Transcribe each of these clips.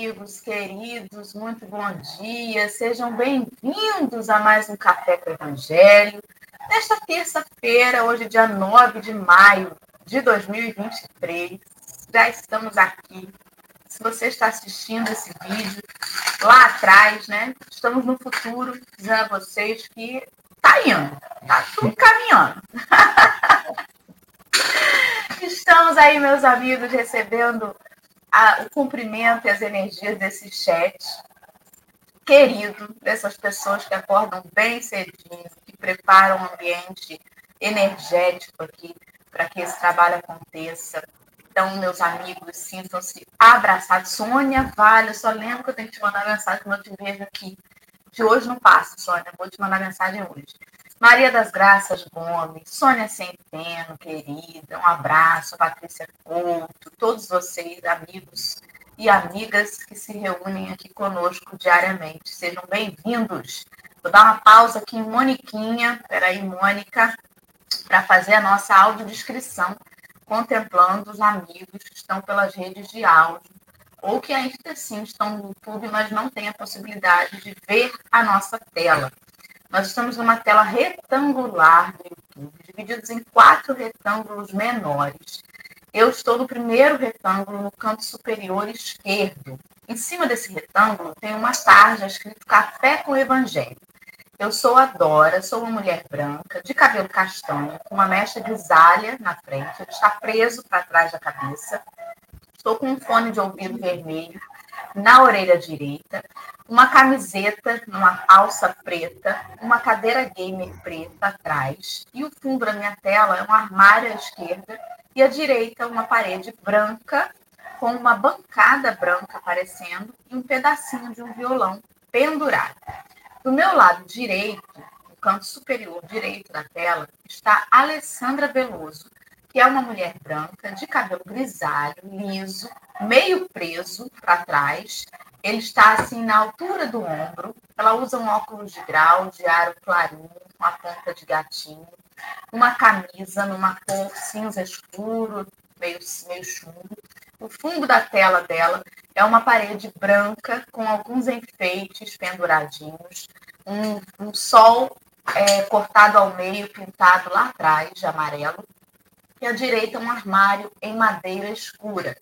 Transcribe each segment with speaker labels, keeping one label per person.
Speaker 1: Amigos queridos, muito bom dia. Sejam bem-vindos a mais um Café com o Evangelho. Nesta terça-feira, hoje, dia 9 de maio de 2023, já estamos aqui. Se você está assistindo esse vídeo lá atrás, né? Estamos no futuro, dizendo a vocês que tá indo, tá tudo caminhando. Estamos aí, meus amigos, recebendo a, o cumprimento e as energias desse chat querido, dessas pessoas que acordam bem cedinho, que preparam um ambiente energético aqui para que esse trabalho aconteça. Então, meus amigos, sintam-se abraçados. Sônia Vale, só lembro que eu tenho que te mandar mensagem quando eu te vejo aqui. De hoje não passa, Sônia, vou te mandar mensagem hoje. Maria das Graças Gomes, Sônia Centeno, querida, um abraço, Patrícia Couto, todos vocês, amigos e amigas que se reúnem aqui conosco diariamente. Sejam bem-vindos. Vou dar uma pausa aqui em Moniquinha, peraí, Mônica, para fazer a nossa audiodescrição, contemplando os amigos que estão pelas redes de áudio, ou que ainda assim estão no YouTube, mas não têm a possibilidade de ver a nossa tela. Nós estamos numa tela retangular do YouTube, divididos em quatro retângulos menores. Eu estou no primeiro retângulo, no canto superior esquerdo. Em cima desse retângulo tem uma tarja escrito Café com Evangelho. Eu sou a Dora, sou uma mulher branca, de cabelo castanho, com uma mecha grisalha na frente, está preso para trás da cabeça. Estou com um fone de ouvido vermelho na orelha direita, uma camiseta numa alça preta, uma cadeira gamer preta atrás, e o fundo da minha tela é um armário à esquerda e à direita uma parede branca com uma bancada branca aparecendo e um pedacinho de um violão pendurado. Do meu lado direito, no canto superior direito da tela, está Alessandra Veloso, que é uma mulher branca, de cabelo grisalho, liso, meio preso para trás. Ele está assim na altura do ombro. Ela usa um óculos de grau, de aro clarinho, uma ponta de gatinho, uma camisa numa cor cinza escuro, meio, meio chumbo. O fundo da tela dela é uma parede branca com alguns enfeites penduradinhos, um, um sol é, cortado ao meio, pintado lá atrás de amarelo, e à direita um armário em madeira escura.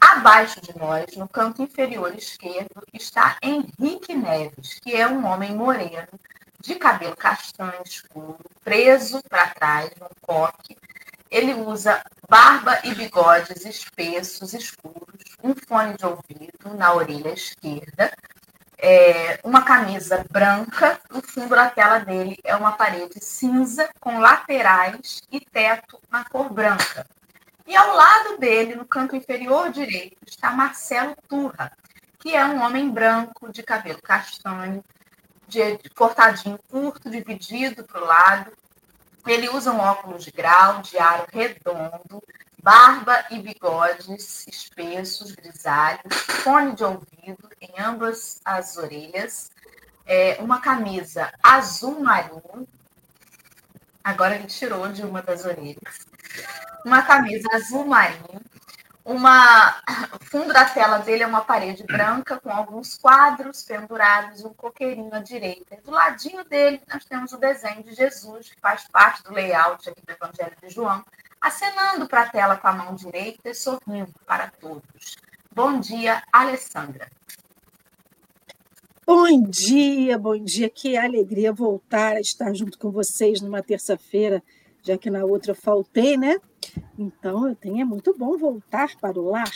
Speaker 1: Abaixo de nós, no canto inferior esquerdo, está Henrique Neves, que é um homem moreno, de cabelo castanho escuro, preso para trás num coque. Ele usa barba e bigodes espessos, escuros, um fone de ouvido na orelha esquerda, é, uma camisa branca, o fundo da tela dele é uma parede cinza com laterais e teto na cor branca. E ao lado dele, no canto inferior direito, está Marcelo Turra, que é um homem branco, de cabelo castanho, de, de cortadinho curto, dividido para o lado. Ele usa um óculos de grau, de aro redondo, barba e bigodes espessos, grisalhos, fone de ouvido em ambas as orelhas, é, uma camisa azul marinho, agora ele tirou de uma das orelhas, uma camisa azul marinho, uma, o fundo da tela dele é uma parede branca com alguns quadros pendurados um coqueirinho à direita. Do ladinho dele nós temos o desenho de Jesus, que faz parte do layout aqui do Evangelho de João, acenando para a tela com a mão direita e sorrindo para todos. Bom dia, Alessandra.
Speaker 2: Bom dia, bom dia. Que alegria voltar a estar junto com vocês numa terça-feira, já que na outra eu faltei, né? Então, eu tenho, é muito bom voltar para o lar.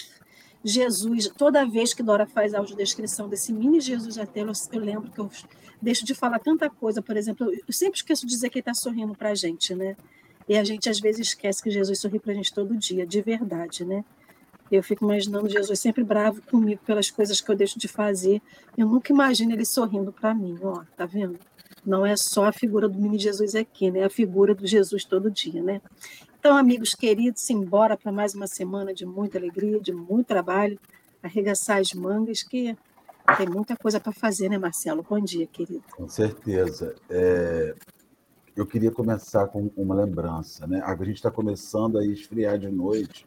Speaker 2: Jesus, toda vez que Dora faz a audiodescrição desse mini Jesus até eu, eu lembro que eu deixo de falar tanta coisa. Por exemplo, eu sempre esqueço de dizer que ele está sorrindo para a gente, né? E a gente às vezes esquece que Jesus sorri para a gente todo dia, de verdade, né? Eu fico imaginando Jesus sempre bravo comigo pelas coisas que eu deixo de fazer. Eu nunca imagino ele sorrindo para mim, ó, tá vendo? Não é só a figura do mini Jesus aqui, né? É a figura do Jesus todo dia, né? Então, amigos queridos, embora para mais uma semana de muita alegria, de muito trabalho, arregaçar as mangas, que tem muita coisa para fazer, né, Marcelo? Bom dia, querido.
Speaker 3: Com certeza. É, eu queria começar com uma lembrança, né? A gente está começando a esfriar de noite.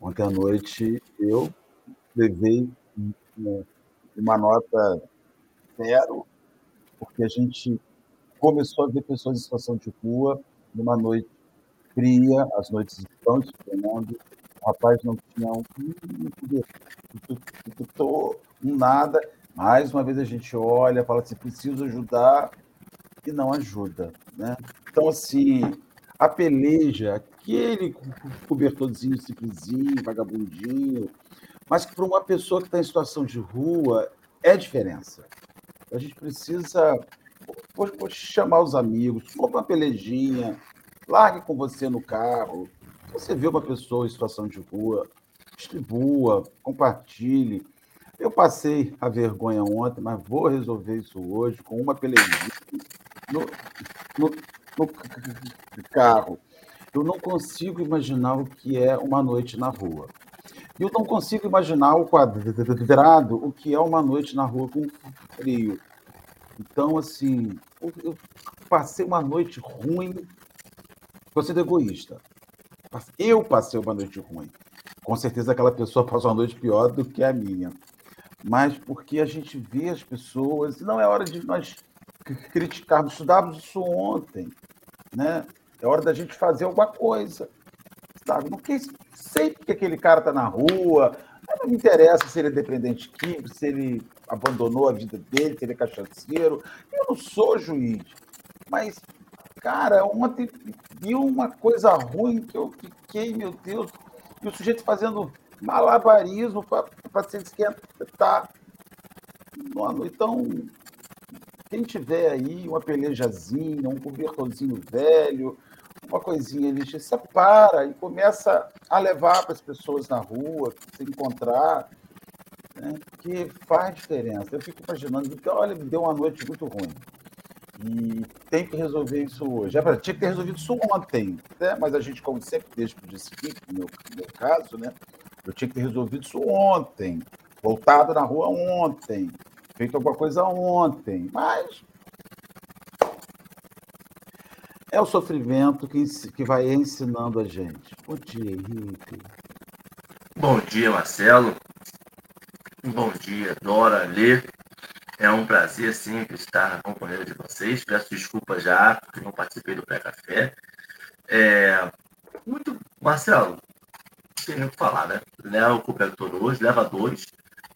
Speaker 3: Ontem à noite eu levei uma nota zero, porque a gente começou a ver pessoas em situação de rua numa noite fria, as noites estão esfriando, o rapaz não tinha um, um nada. Mais uma vez a gente olha, fala assim, preciso ajudar e não ajuda. Né? Então, assim, a peleja, aquele cobertorzinho simplesinho, vagabundinho, mas que para uma pessoa que está em situação de rua é diferença. A gente precisa vou, vou chamar os amigos, for para uma pelejinha, largue com você no carro. Você vê uma pessoa em situação de rua, distribua, compartilhe. Eu passei a vergonha ontem, mas vou resolver isso hoje com uma pelejinha no, no, no carro. Eu não consigo imaginar o que é uma noite na rua. Eu não consigo imaginar o quadrado, o que é uma noite na rua com frio. Então, assim, eu passei uma noite ruim. Estou sendo egoísta. Eu passei uma noite ruim. Com certeza aquela pessoa passou uma noite pior do que a minha. Mas porque a gente vê as pessoas, não é hora de nós criticarmos, estudávamos isso ontem, né? É hora da gente fazer alguma coisa. Sabe? Não sei porque aquele cara está na rua, não me interessa se ele é dependente químico, se ele abandonou a vida dele, se ele é cachaceiro. Eu não sou juiz. Mas, cara, ontem viu uma coisa ruim que eu fiquei, meu Deus, e o sujeito fazendo malabarismo para se esquentar. Então, quem tiver aí uma pelejazinha, um cobertorzinho velho, uma coisinha, ele se separa e começa a levar para as pessoas na rua, se encontrar, né, que faz diferença. Eu fico imaginando, que, olha, me deu uma noite muito ruim. E tem que resolver isso hoje. É, tinha que ter resolvido isso ontem, né? mas a gente, como sempre, deixa para o dia seguinte, no meu, no meu caso, né? eu tinha que ter resolvido isso ontem, voltado na rua ontem, feito alguma coisa ontem, mas é o sofrimento que, que vai ensinando a gente. Bom dia, Henrique.
Speaker 4: Bom dia, Marcelo. Bom dia, Dora, Lê. É um prazer sempre estar na companhia de vocês. Peço desculpa já, porque não participei do pré-café. É... Muito. Marcelo, não tem nem o que falar, né? Leva o cobertor hoje, leva dois.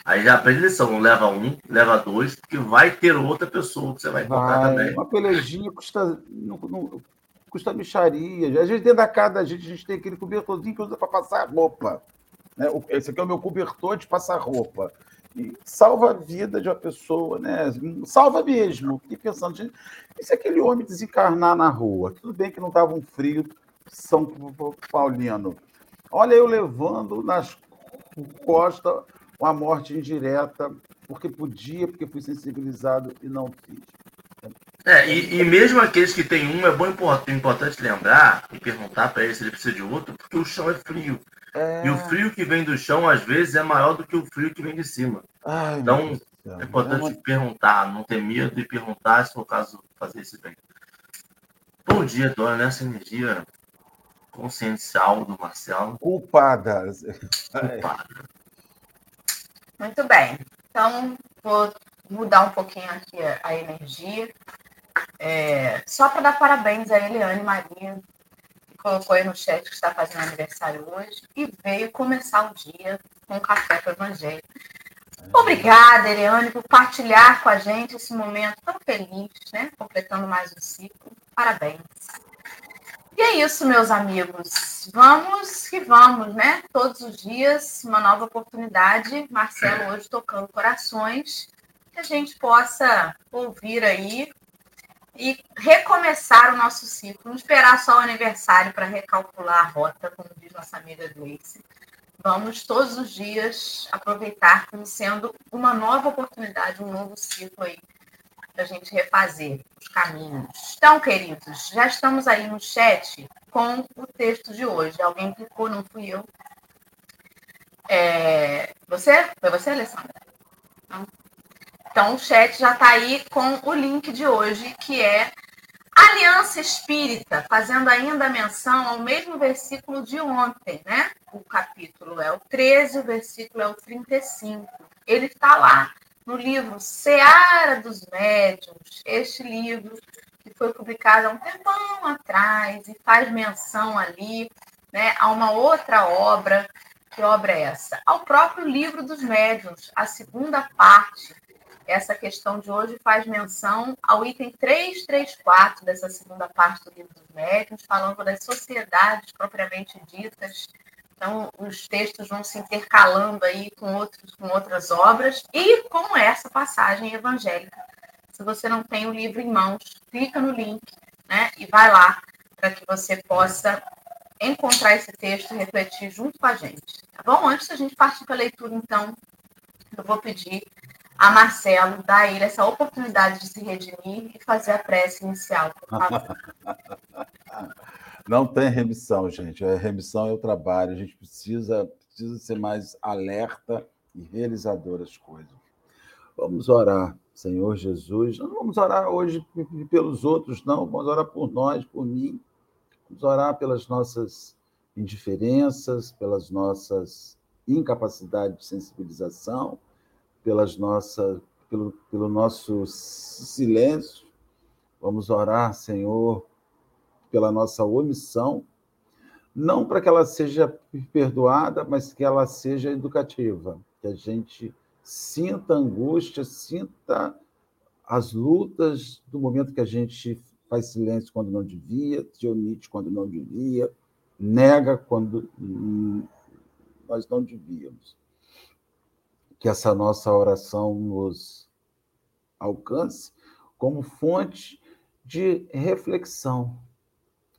Speaker 4: Aí já aprende lição, não leva um, leva dois, porque vai ter outra pessoa que você vai encontrar também.
Speaker 3: Uma pelejinha custa, não, não, custa micharia. Às vezes dentro da casa da gente, a gente tem aquele cobertorzinho que usa para passar roupa. Né? Esse aqui é o meu cobertor de passar roupa. E salva a vida de uma pessoa, né? Salva mesmo. Fiquei pensando, gente, e se aquele homem desencarnar na rua? Tudo bem que não estava um frio São Paulino. Olha eu levando nas costas uma morte indireta, porque podia, porque fui sensibilizado e não fiz.
Speaker 4: É, e, e mesmo aqueles que têm um, é bom importante lembrar e perguntar para ele se ele precisa de outro, porque o chão é frio. É... E o frio que vem do chão, às vezes, é maior do que o frio que vem de cima. Ai, então, é importante é uma... perguntar, não ter medo de perguntar, se for o caso, fazer esse bem. Bom dia, dona, nessa energia consciencial do Marcelo.
Speaker 3: Culpada.
Speaker 1: Culpada. Muito bem. Então, vou mudar um pouquinho aqui a energia. É, só para dar parabéns a Eliane Maria, que colocou aí no chat que está fazendo aniversário hoje e veio começar o dia com um café para o Evangelho. Obrigada, Eliane, por partilhar com a gente esse momento tão feliz, né? Completando mais um ciclo. Parabéns. E é isso, meus amigos. Vamos que vamos, né? Todos os dias, uma nova oportunidade. Marcelo hoje tocando corações, que a gente possa ouvir aí e recomeçar o nosso ciclo. Não esperar só o aniversário para recalcular a rota, como diz nossa amiga Gleice. Vamos todos os dias aproveitar como sendo uma nova oportunidade, um novo ciclo aí para a gente refazer os caminhos. Então, queridos, já estamos aí no chat com o texto de hoje. Alguém clicou, não fui eu. É... Você? Foi você, Alessandra? Não. Então, o chat já está aí com o link de hoje, que é Aliança Espírita, fazendo ainda menção ao mesmo versículo de ontem, né? o capítulo é o 13, o versículo é o 35. Ele está lá no livro Seara dos Médiuns, este livro que foi publicado há um tempão atrás e faz menção ali né, a uma outra obra. Que obra é essa? Ao próprio livro dos médiuns, a segunda parte. Essa questão de hoje faz menção ao item 334 dessa segunda parte do livro dos médiuns, falando das sociedades propriamente ditas. Então, os textos vão se intercalando aí com, outros, com outras obras e com essa passagem evangélica. Se você não tem o livro em mãos, clica no link né, e vai lá para que você possa encontrar esse texto e refletir junto com a gente. Tá bom? Antes da gente partir para a leitura, então, eu vou pedir a Marcelo dar a ele essa oportunidade de se redimir e fazer a prece inicial, por favor.
Speaker 3: Não tem remissão, gente. A remissão é o trabalho. A gente precisa, precisa ser mais alerta e realizador das coisas. Vamos orar, Senhor Jesus. Não vamos orar hoje pelos outros, não. Vamos orar por nós, por mim Vamos orar pelas nossas indiferenças, pelas nossas incapacidades de sensibilização, pelas nossas, pelo, pelo nosso silêncio. Vamos orar, Senhor, pela nossa omissão, não para que ela seja perdoada, mas que ela seja educativa, que a gente sinta angústia, sinta as lutas do momento que a gente faz silêncio quando não devia, se omite quando não devia, nega quando nós não devíamos. Que essa nossa oração nos alcance como fonte de reflexão.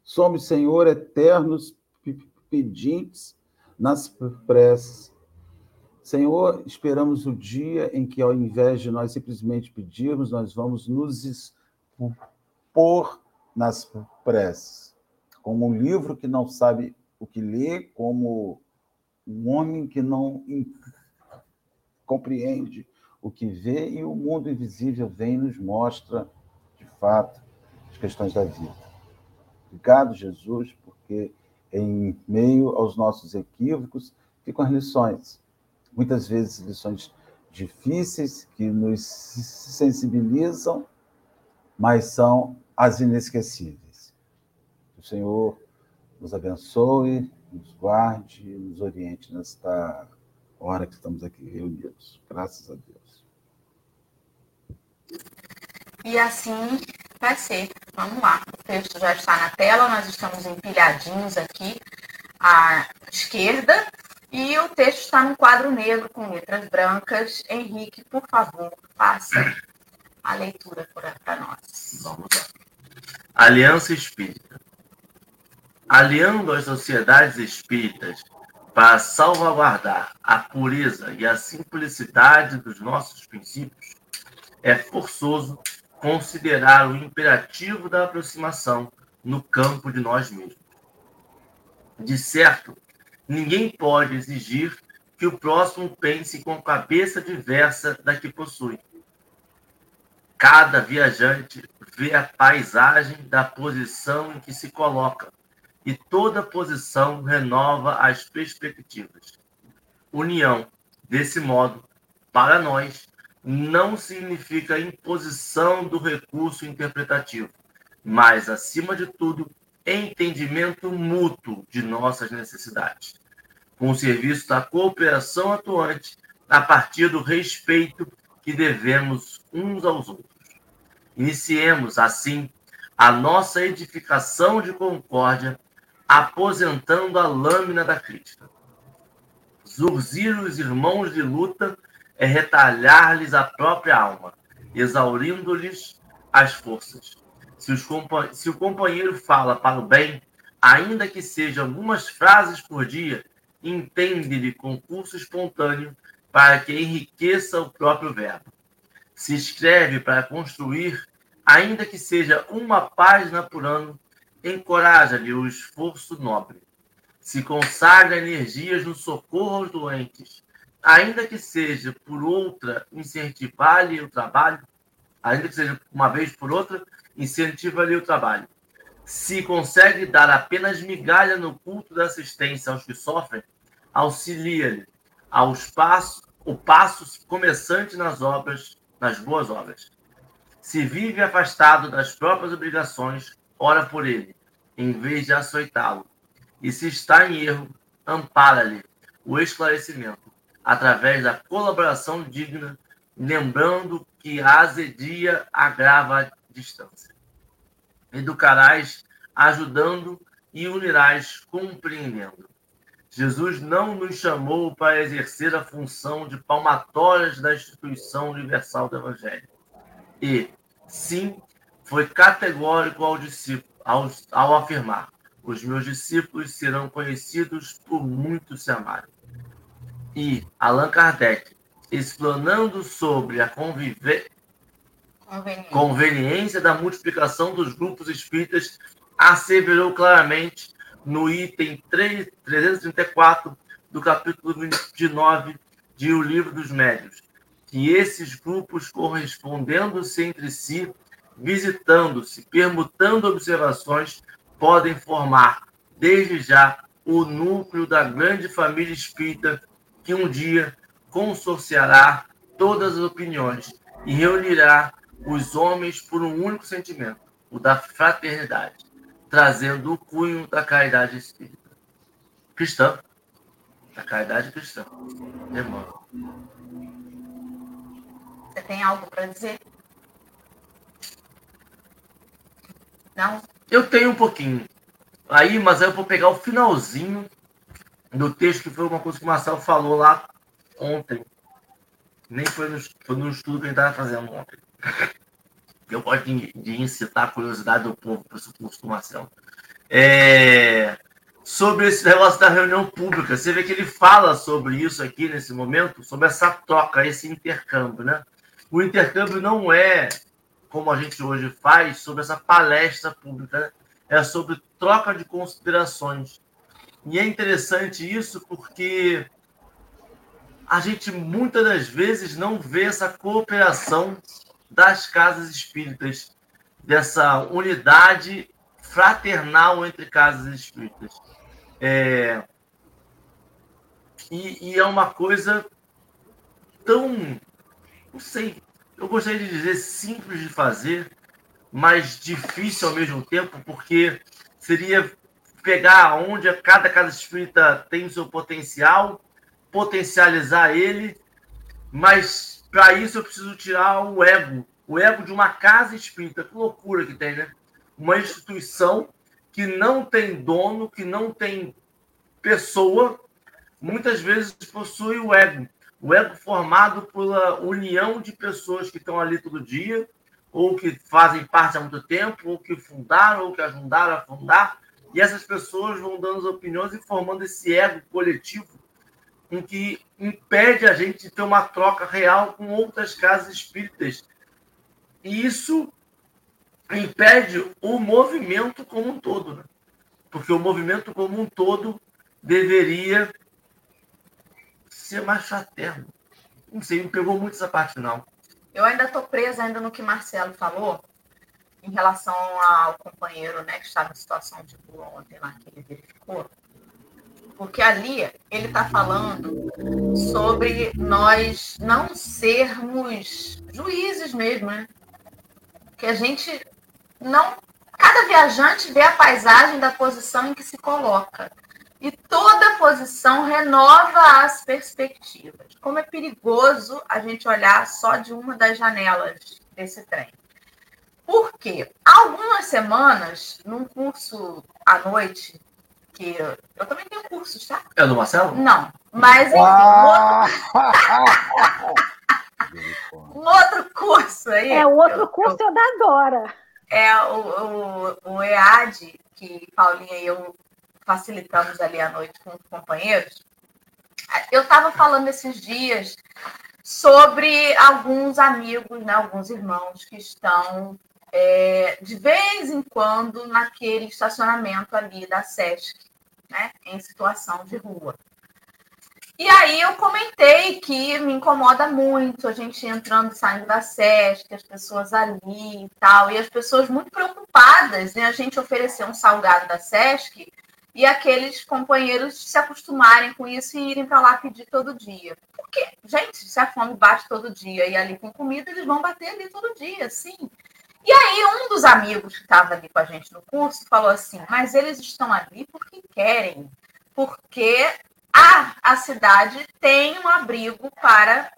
Speaker 3: Somos, Senhor, eternos pedintes nas preces. Senhor, esperamos o dia em que, ao invés de nós simplesmente pedirmos, nós vamos nos pôr nas preces, como um livro que não sabe o que lê, como um homem que não compreende o que vê, e o mundo invisível vem e nos mostra, de fato, as questões da vida. Obrigado, Jesus, porque em meio aos nossos equívocos ficam as lições. Muitas vezes lições difíceis que nos sensibilizam, mas são as inesquecíveis. O Senhor nos abençoe, nos guarde, nos oriente nesta hora que estamos aqui reunidos. Graças a Deus.
Speaker 1: E assim vai ser. Vamos lá. O texto já está na tela, nós estamos empilhadinhos aqui à esquerda. E o texto está no quadro negro com letras brancas. Henrique, por favor, faça a leitura para nós.
Speaker 4: Vamos lá. Aliança Espírita. Aliando as sociedades espíritas para salvaguardar a pureza e a simplicidade dos nossos princípios, é forçoso considerar o imperativo da aproximação no campo de nós mesmos. De certo, ninguém pode exigir que o próximo pense com cabeça diversa da que possui Cada viajante vê a paisagem da posição em que se coloca, e toda posição renova as perspectivas. União, desse modo, para nós, não significa imposição do recurso interpretativo, mas, acima de tudo, entendimento mútuo de nossas necessidades, com o serviço da cooperação atuante a partir do respeito que devemos uns aos outros. Iniciemos, assim, a nossa edificação de concórdia, aposentando a lâmina da crítica. Zurzir os irmãos de luta é retalhar-lhes a própria alma, exaurindo-lhes as forças. Se, se o companheiro fala para o bem, ainda que sejam algumas frases por dia, entende-lhe concurso espontâneo para que enriqueça o próprio verbo se escreve para construir, ainda que seja uma página por ano, encoraja-lhe o esforço nobre. Se consagra energias no socorro aos doentes, ainda que seja por outra, incentivar-lhe o trabalho, ainda que seja uma vez por outra, incentiva-lhe o trabalho. Se consegue dar apenas migalha no culto da assistência aos que sofrem, auxilia-lhe aos passos, o passo começante nas obras, nas boas obras. Se vive afastado das próprias obrigações, ora por ele, em vez de açoitá-lo. E se está em erro, ampara-lhe o esclarecimento, através da colaboração digna, lembrando que a azedia agrava a distância. Educarás ajudando e unirás compreendendo. Jesus não nos chamou para exercer a função de palmatórias da instituição universal do Evangelho. E, sim, foi categórico ao discípulo ao, ao afirmar: os meus discípulos serão conhecidos por muito se amarem. E Allan Kardec, explanando sobre a conveniência. da multiplicação dos grupos espíritas, asseverou claramente no item 3, 334 do capítulo 29 de O Livro dos Médios, que esses grupos, correspondendo-se entre si, visitando-se, permutando observações, podem formar, desde já, o núcleo da grande família espírita que um dia consorciará todas as opiniões e reunirá os homens por um único sentimento, o da fraternidade, trazendo o cunho da caridade espírita. Cristã. Da caridade cristã. Irmã.
Speaker 1: Você tem algo para dizer? Não?
Speaker 4: Eu tenho um pouquinho. Aí, mas aí eu vou pegar o finalzinho do texto, que foi uma coisa que o Marcelo falou lá ontem. Nem foi no, foi no estudo que gente estava fazendo ontem. Eu gosto de, de incitar a curiosidade do povo para o curso do Marcelo. É, sobre esse negócio da reunião pública. Você vê que ele fala sobre isso aqui nesse momento, sobre essa troca, esse intercâmbio, né? O intercâmbio não é como a gente hoje faz, sobre essa palestra pública. Né? É sobre troca de considerações. E é interessante isso porque a gente muitas das vezes não vê essa cooperação das casas espíritas, dessa unidade fraternal entre casas espíritas. É... E, e, é uma coisa tão, não sei, eu gostaria de dizer simples de fazer, mas difícil ao mesmo tempo, porque seria pegar onde cada casa espírita tem o seu potencial, potencializar ele, mas para isso eu preciso tirar o ego, o ego de uma casa espírita. Que loucura que tem, né? Uma instituição que não tem dono, que não tem pessoa, muitas vezes possui o ego o ego formado pela união de pessoas que estão ali todo dia, ou que fazem parte há muito tempo, ou que fundaram, ou que ajudaram a fundar, e essas pessoas vão dando as opiniões e formando esse ego coletivo em que impede a gente de ter uma troca real com outras casas espíritas. E isso impede o movimento como um todo, né? porque o movimento como um todo deveria ser mais fraterno. Não sei, não pegou muito essa parte, não.
Speaker 1: Eu ainda estou presa ainda no que Marcelo falou em relação ao companheiro né, que estava em situação de rua ontem lá, que ele verificou. Porque ali ele está falando sobre nós não sermos juízes mesmo, né? Que a gente não. Cada viajante vê a paisagem da posição em que se coloca. E toda posição renova as perspectivas. Como é perigoso a gente olhar só de uma das janelas desse trem. Por quê? Algumas semanas, num curso à noite, que eu, eu também tenho cursos, tá?
Speaker 4: É do Marcelo?
Speaker 1: Não, mas enfim, ah! outro... um outro curso aí.
Speaker 2: É, o outro eu, curso eu, é da Dora.
Speaker 1: É o, o, o EAD, que Paulinha e eu facilitamos ali a noite com os companheiros, eu estava falando esses dias sobre alguns amigos, né, alguns irmãos que estão é, de vez em quando naquele estacionamento ali da SESC, né, em situação de rua. E aí eu comentei que me incomoda muito a gente entrando e saindo da SESC, as pessoas ali e tal, e as pessoas muito preocupadas, né? A gente oferecer um salgado da SESC e aqueles companheiros se acostumarem com isso e irem para lá pedir todo dia. Porque, gente, se a fome bate todo dia e ali com comida, eles vão bater ali todo dia, sim. E aí, um dos amigos que estava ali com a gente no curso falou assim: Mas eles estão ali porque querem, porque a, a cidade tem um abrigo para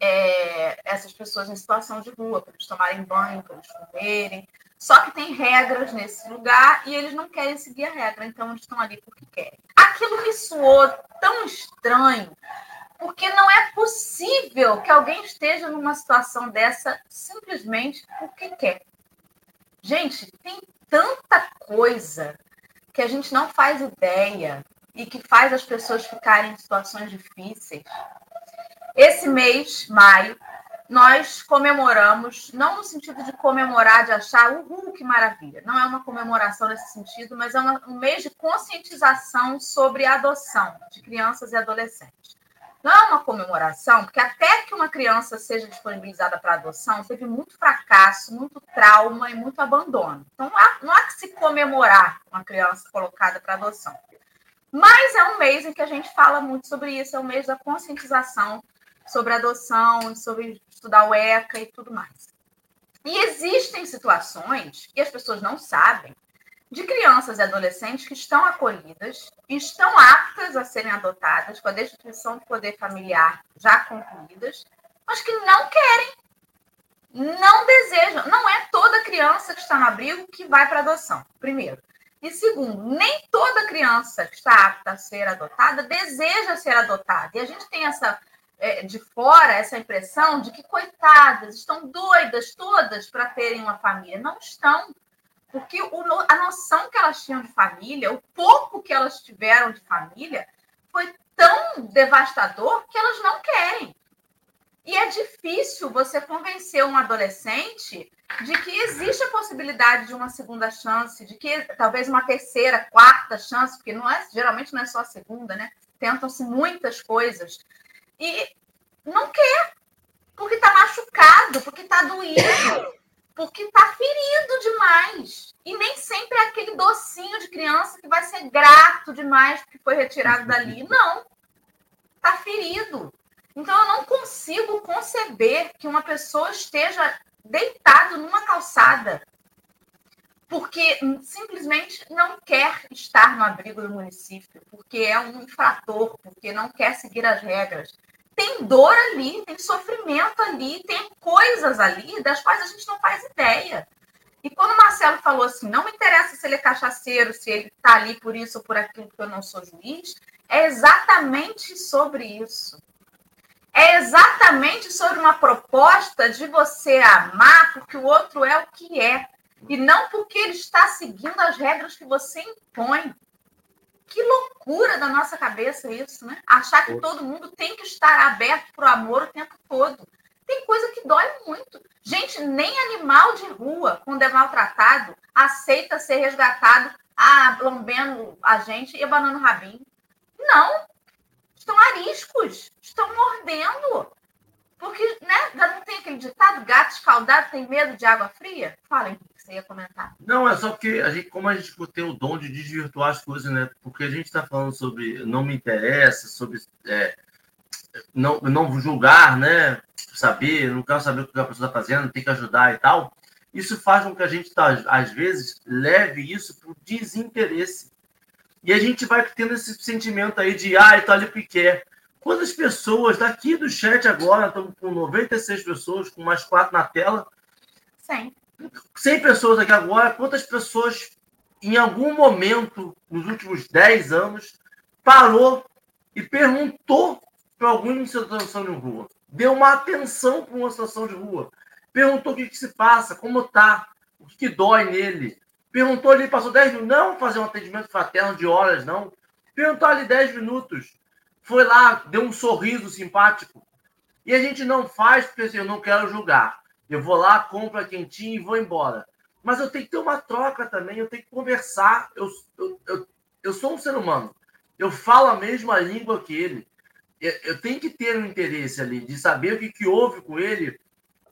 Speaker 1: é, essas pessoas em situação de rua, para eles tomarem banho, para eles comerem. Só que tem regras nesse lugar e eles não querem seguir a regra, então eles estão ali porque querem. Aquilo me soou tão estranho, porque não é possível que alguém esteja numa situação dessa simplesmente porque quer. Gente, tem tanta coisa que a gente não faz ideia e que faz as pessoas ficarem em situações difíceis. Esse mês, maio, nós comemoramos, não no sentido de comemorar, de achar, uhul, que maravilha. Não é uma comemoração nesse sentido, mas é um mês de conscientização sobre a adoção de crianças e adolescentes. Não é uma comemoração, porque até que uma criança seja disponibilizada para adoção, teve muito fracasso, muito trauma e muito abandono. Então, não há, não há que se comemorar uma criança colocada para adoção. Mas é um mês em que a gente fala muito sobre isso, é o mês da conscientização sobre adoção, sobre estudar o ECA e tudo mais. E existem situações, e as pessoas não sabem, de crianças e adolescentes que estão acolhidas, estão aptas a serem adotadas, com a destituição do poder familiar já concluídas, mas que não querem, não desejam. Não é toda criança que está no abrigo que vai para adoção, primeiro. E segundo, nem toda criança que está apta a ser adotada deseja ser adotada. E a gente tem essa é, de fora essa impressão de que coitadas estão doidas todas para terem uma família. Não estão. Porque o, a noção que elas tinham de família, o pouco que elas tiveram de família, foi tão devastador que elas não querem. E é difícil você convencer um adolescente de que existe a possibilidade de uma segunda chance, de que talvez uma terceira, quarta chance, porque não é, geralmente não é só a segunda, né? Tentam-se muitas coisas. E não quer, porque está machucado, porque está doído, porque está ferido demais. E nem sempre é aquele docinho de criança que vai ser grato demais porque foi retirado dali. Não. Está ferido. Então eu não consigo conceber que uma pessoa esteja deitado numa calçada porque simplesmente não quer estar no abrigo do município, porque é um infrator, porque não quer seguir as regras. Tem dor ali, tem sofrimento ali, tem coisas ali das quais a gente não faz ideia. E quando o Marcelo falou assim, não me interessa se ele é cachaceiro, se ele está ali por isso ou por aquilo, que eu não sou juiz, é exatamente sobre isso. É exatamente sobre uma proposta de você amar porque o outro é o que é e não porque ele está seguindo as regras que você impõe. Que loucura da nossa cabeça isso, né? Achar que todo mundo tem que estar aberto para o amor o tempo todo. Tem coisa que dói muito. Gente, nem animal de rua, quando é maltratado, aceita ser resgatado ah, lambendo a gente e abanando o rabinho. Não. Estão ariscos, estão mordendo. Porque, né, não tem aquele ditado, gato escaldado tem medo de água fria? Fala, Henrique, você ia comentar.
Speaker 4: Não, é só porque a gente, como a gente tem o dom de desvirtuar as coisas, né? Porque a gente está falando sobre não me interessa, sobre é, não, não julgar, né? Saber, não quero saber o que a pessoa está fazendo, tem que ajudar e tal. Isso faz com que a gente, tá, às vezes, leve isso para o desinteresse. E a gente vai tendo esse sentimento aí de, ah, está ali porque quer. Quantas pessoas daqui do chat agora, estamos com 96 pessoas, com mais quatro na tela.
Speaker 1: 100.
Speaker 4: 100 pessoas aqui agora. Quantas pessoas, em algum momento, nos últimos 10 anos, parou e perguntou para alguém em situação de rua? Deu uma atenção para uma situação de rua. Perguntou o que, que se passa, como está, o que, que dói nele. Perguntou ali, passou 10 minutos, não fazer um atendimento fraterno de horas, não. Perguntou ali 10 minutos foi lá, deu um sorriso simpático. E a gente não faz porque assim, eu não quero julgar. Eu vou lá, compro a quentinha e vou embora. Mas eu tenho que ter uma troca também, eu tenho que conversar. Eu, eu, eu, eu sou um ser humano. Eu falo a mesma língua que ele. Eu, eu tenho que ter um interesse ali de saber o que, que houve com ele.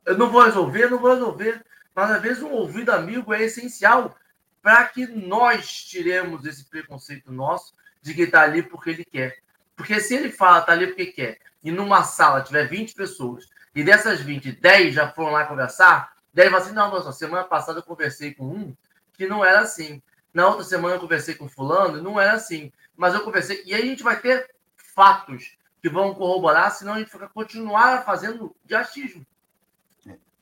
Speaker 4: Eu não vou resolver, não vou resolver. Mas às vezes um ouvido amigo é essencial. para que nós tiremos esse preconceito nosso de que está ali porque ele quer. Porque se ele fala está ali porque quer, e numa sala tiver 20 pessoas, e dessas 20, 10 já foram lá conversar, 10 vão assim, não, nossa, semana passada eu conversei com um que não era assim. Na outra semana eu conversei com fulano, não era assim. Mas eu conversei. E aí a gente vai ter fatos que vão corroborar, senão a gente vai continuar fazendo de achismo.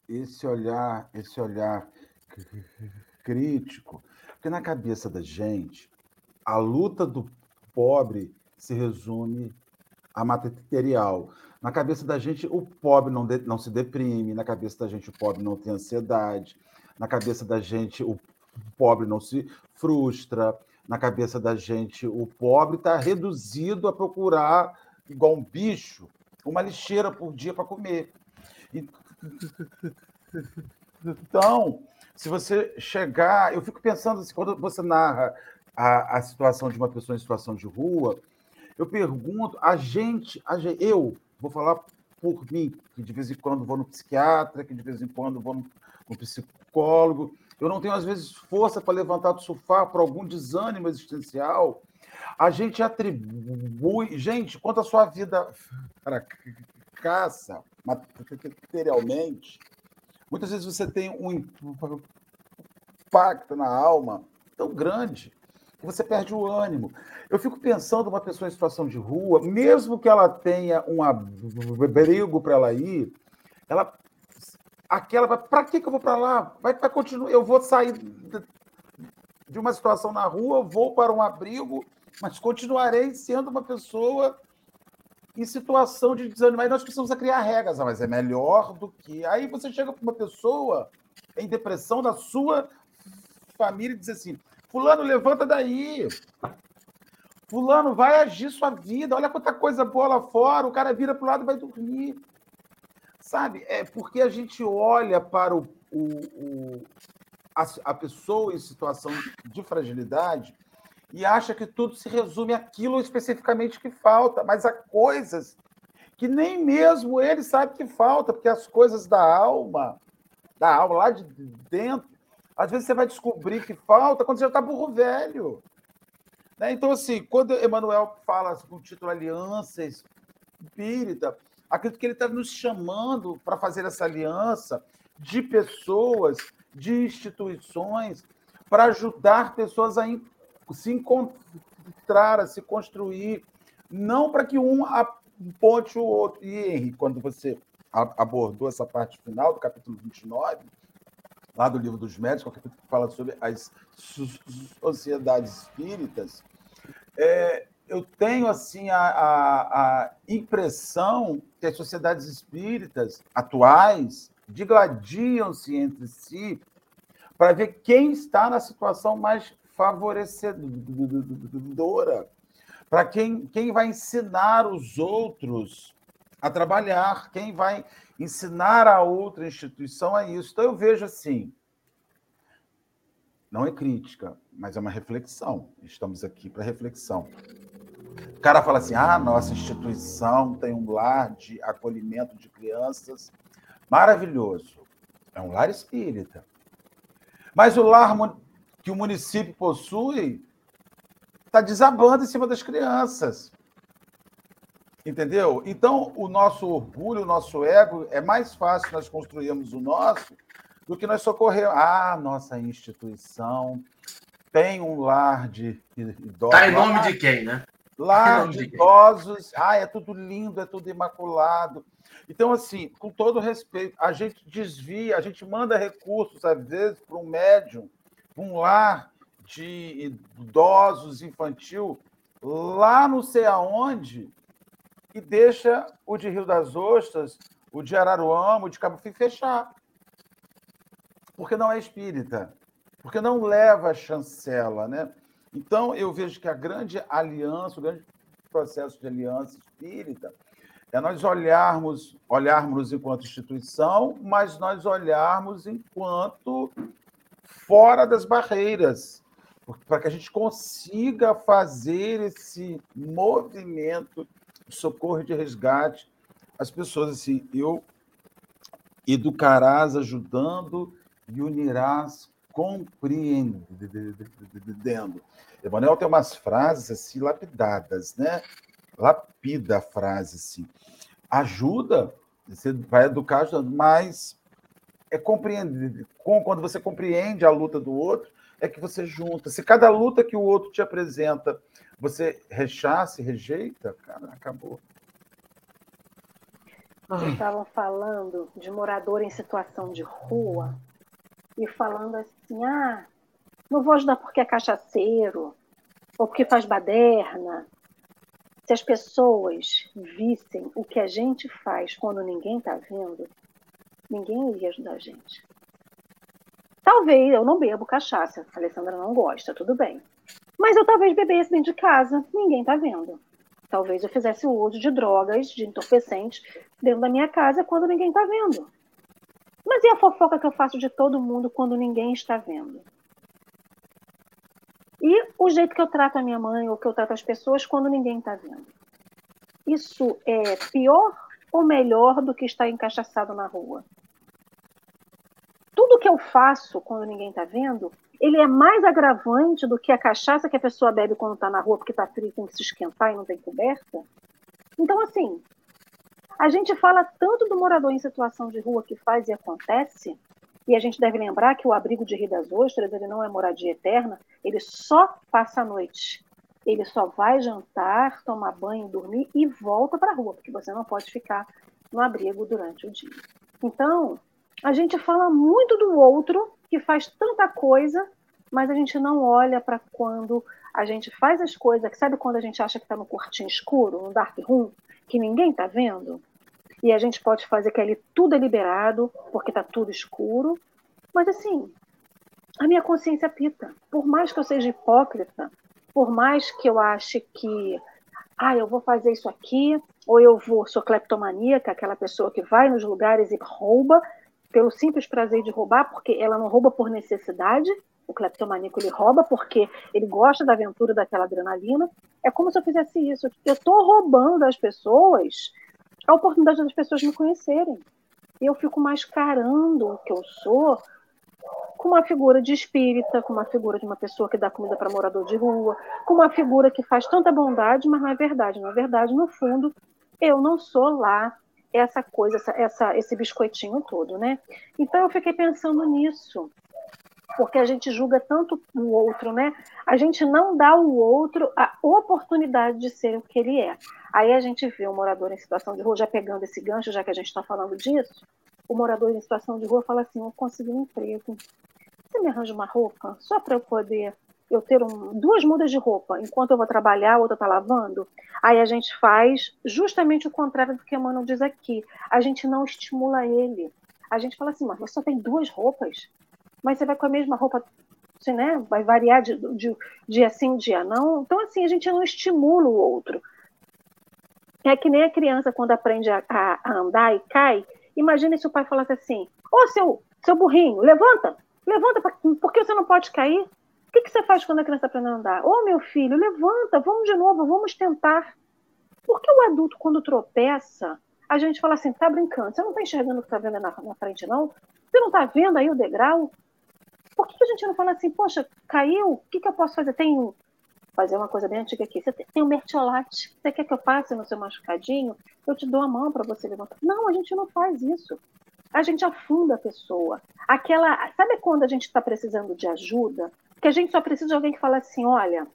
Speaker 3: Esse olhar, esse olhar crítico, porque na cabeça da gente, a luta do pobre se resume a material. Na cabeça da gente, o pobre não, de, não se deprime, na cabeça da gente, o pobre não tem ansiedade, na cabeça da gente, o pobre não se frustra, na cabeça da gente, o pobre está reduzido a procurar, igual um bicho, uma lixeira por dia para comer. Então, se você chegar. Eu fico pensando assim, quando você narra a, a situação de uma pessoa em situação de rua, eu pergunto, a gente, a gente, eu vou falar por mim, que de vez em quando vou no psiquiatra, que de vez em quando vou no, no psicólogo, eu não tenho, às vezes, força para levantar do sofá por algum desânimo existencial. A gente atribui. Gente, quanto a sua vida fracassa materialmente, muitas vezes você tem um impacto na alma tão grande você perde o ânimo. Eu fico pensando uma pessoa em situação de rua, mesmo que ela tenha um abrigo para ela ir, ela aquela para que, que eu vou para lá? Vai, continuar, eu vou sair de uma situação na rua, vou para um abrigo, mas continuarei sendo uma pessoa em situação de desânimo. Aí nós precisamos criar regras, ah, mas é melhor do que. Aí você chega para uma pessoa em depressão da sua família e diz assim: Fulano, levanta daí. Fulano, vai agir sua vida. Olha quanta coisa boa lá fora. O cara vira para o lado e vai dormir. Sabe? É porque a gente olha para o, o, o a, a, pessoa em situação de fragilidade e acha que tudo se resume àquilo especificamente que falta, mas há coisas que nem mesmo ele sabe que falta, porque as coisas da alma, da alma lá de dentro, às vezes você vai descobrir que falta quando você já está burro velho. Né? Então, assim, quando Emmanuel fala com o título Aliança Espírita, Acredito que ele está nos chamando para fazer essa aliança de pessoas, de instituições, para ajudar pessoas a se encontrar, a se construir, não para que um aponte o outro. E, Henrique, quando você abordou essa parte final do capítulo 29, lá do livro dos médicos, que fala sobre as sociedades espíritas, é, eu tenho assim a, a, a, impressão que as sociedades espíritas atuais digladiam-se entre si para ver quem está na situação mais favorecedora, para quem, quem vai ensinar os outros a trabalhar, quem vai ensinar a outra instituição a isso. Então eu vejo assim, não é crítica, mas é uma reflexão. Estamos aqui para reflexão. O cara fala assim: ah, nossa instituição tem um lar de acolhimento de crianças maravilhoso. É um lar espírita. Mas o lar que o município possui está desabando em cima das crianças. Entendeu? Então, o nosso orgulho, o nosso ego, é mais fácil nós construirmos o nosso do que nós socorrermos. Ah, nossa instituição tem um lar de
Speaker 4: idosos. Está em nome de quem, né?
Speaker 3: Lá de idosos, ah, é tudo lindo, é tudo imaculado. Então, assim, com todo respeito, a gente desvia, a gente manda recursos, às vezes, para um médium, para um lar de idosos infantil, lá não sei aonde, e deixa o de Rio das Ostras, o de Araruama, o de Cabo Frio fechar. Porque não é espírita, porque não leva a chancela, né? Então, eu vejo que a grande aliança, o grande processo de aliança espírita é nós olharmos, olharmos enquanto instituição, mas nós olharmos enquanto fora das barreiras, para que a gente consiga fazer esse movimento socorro de resgate às pessoas. Assim, eu educarás ajudando e unirás compreendendo. Emanuel tem umas frases assim lapidadas, né? Lapida a frase assim. Ajuda, você vai educar, mas é compreender. Quando você compreende a luta do outro, é que você junta. Se cada luta que o outro te apresenta, você rechaça e rejeita, cara, acabou.
Speaker 2: Vocês estavam falando de morador em situação de rua e falando assim: ah, não vou ajudar porque é cachaceiro ou porque faz baderna. Se as pessoas vissem o que a gente faz quando ninguém está vendo, ninguém iria ajudar a gente. Talvez eu não bebo cachaça, a Alessandra não gosta, tudo bem. Mas eu talvez bebesse dentro de casa, ninguém está vendo. Talvez eu fizesse o uso de drogas, de entorpecentes, dentro da minha casa quando ninguém está vendo. Mas e a fofoca que eu faço de todo mundo quando ninguém está vendo? E o jeito que eu trato a minha mãe ou que eu trato as pessoas quando ninguém está vendo? Isso é pior ou melhor do que estar encaixaçado na rua? Tudo que eu faço quando ninguém está vendo, ele é mais agravante do que a cachaça que a pessoa bebe quando está na rua porque está frio, tem que se esquentar e não tem coberta. Então, assim, a gente fala tanto do morador em situação de rua que faz e acontece, e a gente deve lembrar que o abrigo de Rio das Ostras ele não é moradia eterna, ele só passa a noite. Ele só vai jantar, tomar banho, dormir e volta para a rua, porque você não pode ficar no abrigo durante o dia. Então, a gente fala muito do outro que faz tanta coisa, mas a gente não olha para quando a gente faz as coisas, sabe quando a gente acha que está no quartinho escuro, no dark room, que ninguém está vendo? e a gente pode fazer que ali tudo é liberado, porque está tudo escuro. Mas assim, a minha consciência pita. Por mais que eu seja hipócrita, por mais que eu ache que ah, eu vou fazer isso aqui, ou eu vou, sou cleptomaníaca, aquela pessoa que vai nos lugares e rouba pelo simples prazer de roubar, porque ela não rouba por necessidade, o cleptomaníaco ele rouba porque ele gosta da aventura, daquela adrenalina. É como se eu fizesse isso. Eu estou roubando das pessoas a oportunidade das pessoas me conhecerem. E eu fico mascarando o que eu sou com uma figura de espírita, com uma figura de uma pessoa que dá comida para morador de rua, com uma figura que faz tanta bondade, mas não é verdade. Na verdade, no fundo, eu não sou lá essa coisa, essa, essa, esse biscoitinho todo, né? Então eu fiquei pensando nisso porque a gente julga tanto o outro, né? A gente não dá ao outro a oportunidade de ser o que ele é. Aí a gente vê o morador em situação de rua, já pegando esse gancho, já que a gente está falando disso, o morador em situação de rua fala assim: Eu consegui um emprego. Você me arranja uma roupa só para eu poder eu ter um, duas mudas de roupa enquanto eu vou trabalhar, a outra está lavando? Aí a gente faz justamente o contrário do que Mano diz aqui. A gente não estimula ele. A gente fala assim, mas você só tem duas roupas mas você vai com a mesma roupa, assim, né? Vai variar de, de dia sim, dia não. Então, assim, a gente não estimula o outro. É que nem a criança quando aprende a, a andar e cai. Imagina se o pai falasse assim: Ô, seu, seu burrinho, levanta, levanta, por que você não pode cair? O que, que você faz quando a criança aprende a andar? Ô, meu filho, levanta, vamos de novo, vamos tentar. Porque o adulto, quando tropeça, a gente fala assim: tá brincando, você não está enxergando o que está vendo na, na frente, não? Você não está vendo aí o degrau? Por que a gente não fala assim, poxa, caiu? O que, que eu posso fazer? Tem fazer uma coisa bem antiga aqui. Você tem um mertiolate. Você quer que eu passe no seu machucadinho? Eu te dou a mão para você levantar. Não, a gente não faz isso. A gente afunda a pessoa. Aquela, sabe quando a gente está precisando de ajuda? Que a gente só precisa de alguém que fala assim, olha,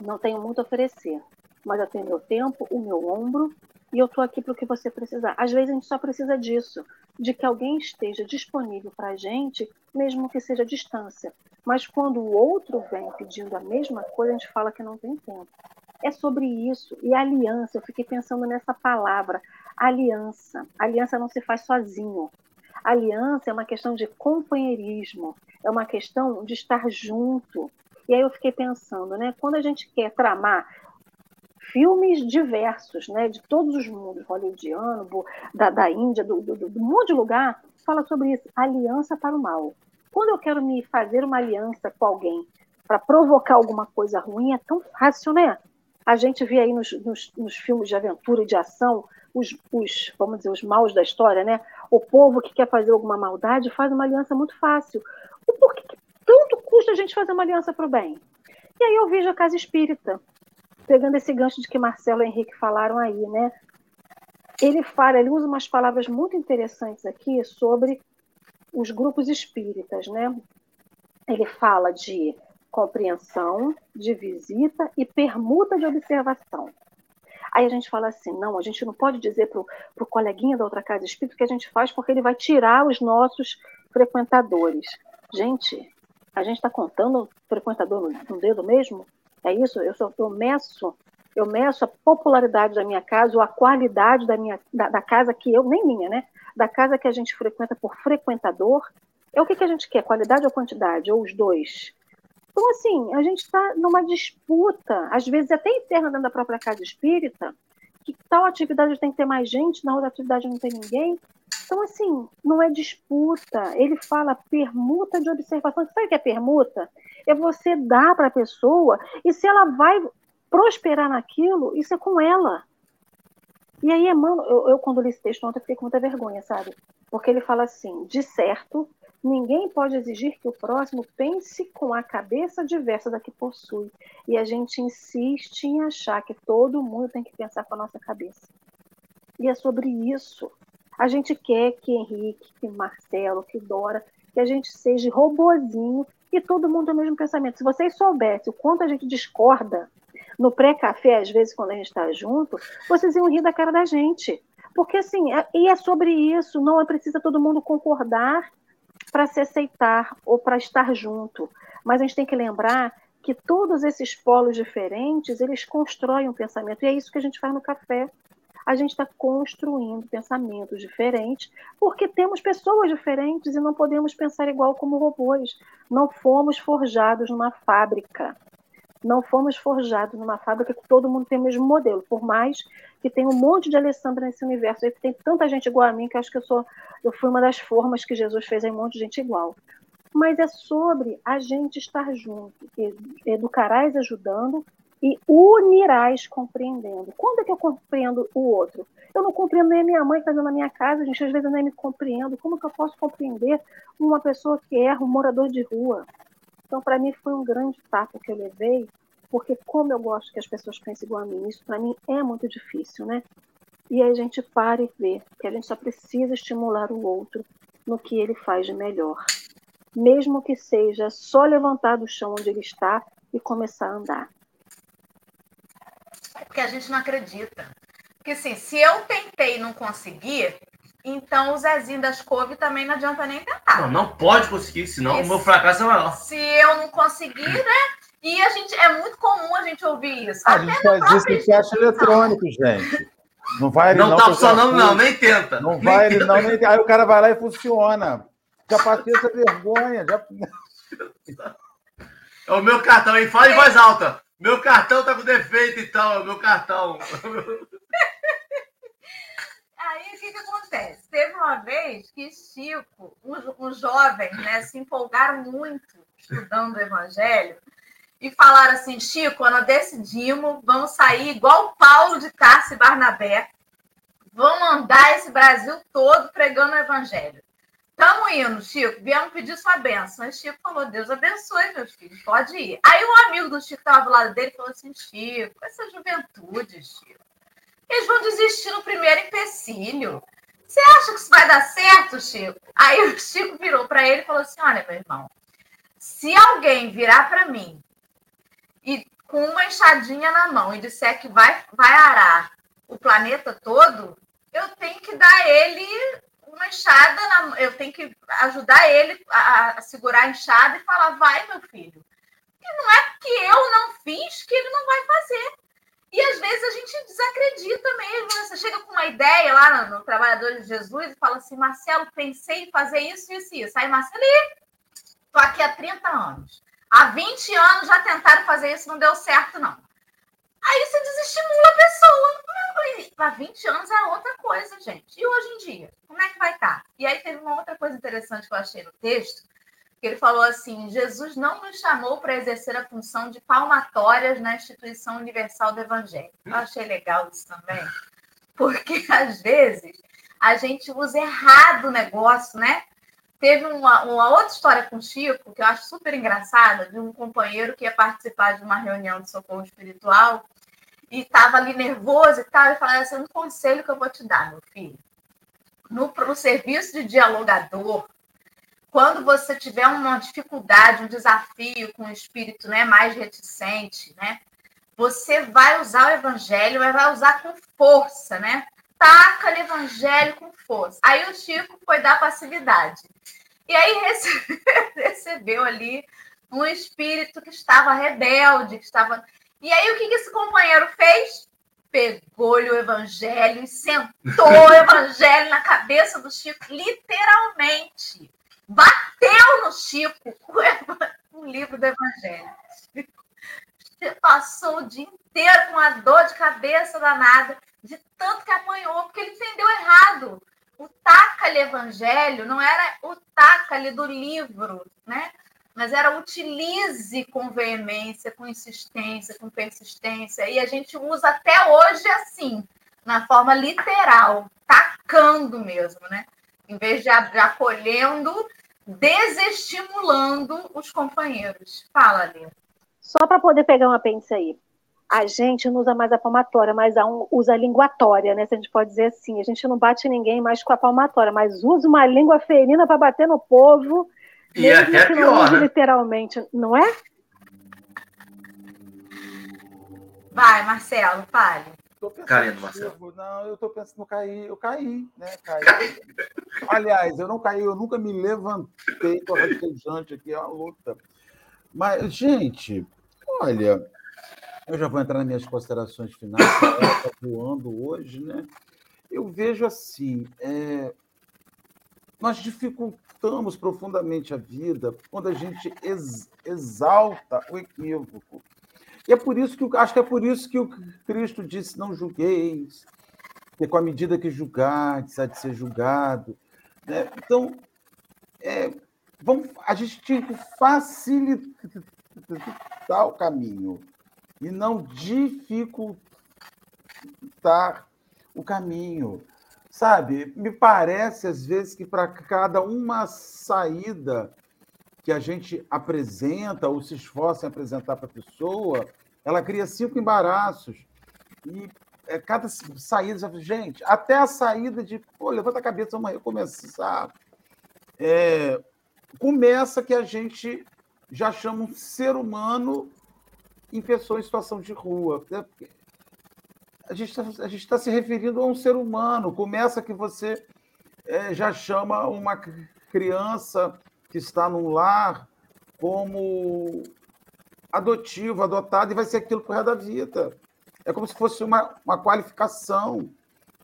Speaker 2: não tenho muito a oferecer, mas eu tenho meu tempo, o meu ombro e eu estou aqui para o que você precisar. Às vezes a gente só precisa disso, de que alguém esteja disponível para a gente, mesmo que seja à distância. Mas quando o outro vem pedindo a mesma coisa, a gente fala que não tem tempo. É sobre isso. E aliança, eu fiquei pensando nessa palavra, aliança. Aliança não se faz sozinho. Aliança é uma questão de companheirismo, é uma questão de estar junto. E aí eu fiquei pensando, né? Quando a gente quer tramar filmes diversos, né, de todos os mundos, hollywoodiano, da, da Índia, do, do, do monte de lugar, fala sobre isso, aliança para o mal. Quando eu quero me fazer uma aliança com alguém para provocar alguma coisa ruim, é tão fácil, né? A gente vê aí nos, nos, nos filmes de aventura e de ação os, os, vamos dizer, os maus da história, né? O povo que quer fazer alguma maldade faz uma aliança muito fácil. Por que, tanto custa a gente fazer uma aliança para o bem? E aí eu vejo a casa espírita, pegando esse gancho de que Marcelo e Henrique falaram aí, né? Ele fala, ele usa umas palavras muito interessantes aqui sobre os grupos espíritas, né? Ele fala de compreensão, de visita e permuta de observação. Aí a gente fala assim, não, a gente não pode dizer para o coleguinha da outra casa espírita que a gente faz porque ele vai tirar os nossos frequentadores. Gente, a gente está contando frequentador no, no, dedo mesmo? É isso? Eu, sou, eu meço eu meço a popularidade da minha casa ou a qualidade da, minha, da, da, casa que eu, nem minha, né? Da casa que a gente frequenta por frequentador. É o que, que a gente quer, qualidade ou quantidade, ou os dois? Então, assim, a gente está numa disputa, às vezes até interna dentro da própria casa espírita, que tal atividade tem que ter mais gente, na outra atividade não tem ninguém. Então, assim, não é disputa. Ele fala permuta de observação. Sabe o que é permuta? É você dar para a pessoa e se ela vai prosperar naquilo, isso é com ela. E aí, Emmanuel, eu, eu quando li esse texto ontem, fiquei com muita vergonha, sabe? Porque ele fala assim: de certo, ninguém pode exigir que o próximo pense com a cabeça diversa da que possui. E a gente insiste em achar que todo mundo tem que pensar com a nossa cabeça. E é sobre isso. A gente quer que Henrique, que Marcelo, que Dora, que a gente seja robozinho e todo mundo tem o mesmo pensamento. Se vocês soubessem o quanto a gente discorda no pré-café, às vezes, quando a gente está junto, vocês iam rir da cara da gente. Porque, assim, é, e é sobre isso, não é precisa todo mundo concordar para se aceitar ou para estar junto. Mas a gente tem que lembrar que todos esses polos diferentes, eles constroem um pensamento. E é isso que a gente faz no café. A gente está construindo pensamentos diferentes, porque temos pessoas diferentes e não podemos pensar igual como robôs. Não fomos forjados numa fábrica não fomos forjados numa fábrica que todo mundo tem o mesmo modelo, por mais que tenha um monte de Alessandra nesse universo, aí tem tanta gente igual a mim que acho que eu sou, eu fui uma das formas que Jesus fez em um monte de gente igual. Mas é sobre a gente estar junto, educarás ajudando e unirás compreendendo. Quando é que eu compreendo o outro? Eu não compreendo nem a minha mãe que está na minha casa, gente, às vezes eu nem me compreendo. Como que eu posso compreender uma pessoa que erra, um morador de rua? Então, para mim, foi um grande tapa que eu levei, porque como eu gosto que as pessoas pensem igual a mim, isso para mim é muito difícil, né? E aí a gente para e vê que a gente só precisa estimular o outro no que ele faz de melhor. Mesmo que seja só levantar do chão onde ele está e começar a andar.
Speaker 1: É porque a gente não acredita. Porque assim, se eu tentei e não consegui, então o Zezinho das Couve também não adianta nem tentar.
Speaker 4: Não, não pode conseguir, senão o meu fracasso é maior.
Speaker 1: Se eu não conseguir, né? E a gente é muito comum a gente ouvir isso.
Speaker 3: A gente faz isso em caixa eletrônico, gente. Não vai
Speaker 4: Não, não tá funcionando, não, nem tenta.
Speaker 3: Não vai, ele não, nem Aí o cara vai lá e funciona. Já passei essa vergonha. Já...
Speaker 4: É o meu cartão, aí fala em voz alta. Meu cartão tá com defeito, então, é o meu cartão.
Speaker 1: O que, que acontece? Teve uma vez que Chico, os, jovens, né, se empolgaram muito estudando o Evangelho e falaram assim: Chico, nós decidimos, vamos sair igual Paulo de Tarso e Barnabé, vamos andar esse Brasil todo pregando o Evangelho. Estamos indo, Chico, viemos pedir sua bênção. Aí Chico falou: Deus abençoe, meus filhos, pode ir. Aí um amigo do Chico estava do lado dele falou assim: Chico, essa juventude, Chico eles vão desistir no primeiro empecilho. Você acha que isso vai dar certo, Chico? Aí o Chico virou para ele e falou assim: Olha, meu irmão, se alguém virar para mim e com uma enxadinha na mão e disser que vai, vai arar o planeta todo, eu tenho que dar ele uma enxada, na, eu tenho que ajudar ele a, a segurar a enxada e falar: Vai, meu filho. E não é porque eu não fiz que ele não vai fazer. E às vezes a gente desacredita mesmo. Né? Você chega com uma ideia lá no, no Trabalhadores de Jesus e fala assim: Marcelo, pensei em fazer isso, isso e isso. Aí, Marcelo, tô aqui há 30 anos. Há 20 anos já tentaram fazer isso, não deu certo, não. Aí você desestimula a pessoa. Há 20 anos é outra coisa, gente. E hoje em dia, como é que vai estar? Tá? E aí teve uma outra coisa interessante que eu achei no texto, ele falou assim: Jesus não nos chamou para exercer a função de palmatórias na instituição universal do Evangelho. Eu achei legal isso também, porque às vezes a gente usa errado o negócio, né? Teve uma, uma outra história com o Chico, que eu acho super engraçada, de um companheiro que ia participar de uma reunião de socorro espiritual e estava ali nervoso e tal, e falava assim, um conselho que eu vou te dar, meu filho. No, no serviço de dialogador, quando você tiver uma dificuldade, um desafio com o espírito né, mais reticente, né, você vai usar o evangelho, mas vai usar com força, né? Taca o evangelho com força. Aí o Chico foi dar passividade. E aí recebeu ali um espírito que estava rebelde, que estava. E aí o que, que esse companheiro fez? Pegou-lhe o evangelho e sentou o evangelho na cabeça do Chico, literalmente bateu no Chico com o livro do Evangelho. Passou o dia inteiro com uma dor de cabeça danada, de tanto que apanhou, porque ele entendeu errado. O taca-lhe Evangelho não era o taca-lhe do livro, né? Mas era utilize com veemência, com insistência, com persistência. E a gente usa até hoje assim, na forma literal, tacando mesmo, né? Em vez de acolhendo, desestimulando os companheiros. Fala, Lê.
Speaker 2: Só para poder pegar um apêndice aí. A gente não usa mais a palmatória, mas um, usa a linguatória, né? Se a gente pode dizer assim. A gente não bate ninguém mais com a palmatória, mas usa uma língua ferina para bater no povo.
Speaker 4: E é até que pior, não né?
Speaker 2: literalmente, não é?
Speaker 1: Vai, Marcelo, fale.
Speaker 3: Tô pensando, Marcelo. Não, eu estou pensando, cair, eu caí, né? Caí. Aliás, eu não caí, eu nunca me levantei, estou rastejante aqui, é uma luta. Mas, gente, olha, eu já vou entrar nas minhas considerações finais, está voando hoje, né? Eu vejo assim, é, nós dificultamos profundamente a vida quando a gente ex, exalta o equívoco. E é por isso que acho que é por isso que o Cristo disse: não julgueis, que com a medida que julgardes, há de ser julgado. Né? Então, é, vamos, a gente tinha que facilitar o caminho e não dificultar o caminho. Sabe, me parece às vezes que para cada uma saída que a gente apresenta ou se esforça em apresentar para a pessoa, ela cria cinco embaraços. E é, cada saída, gente, até a saída de, pô, levanta a cabeça, vamos recomeçar. É, começa que a gente já chama um ser humano em pessoa em situação de rua. Né? A gente está tá se referindo a um ser humano. Começa que você é, já chama uma criança que está num lar como adotivo, adotado, e vai ser aquilo por resto da vida. É como se fosse uma, uma qualificação.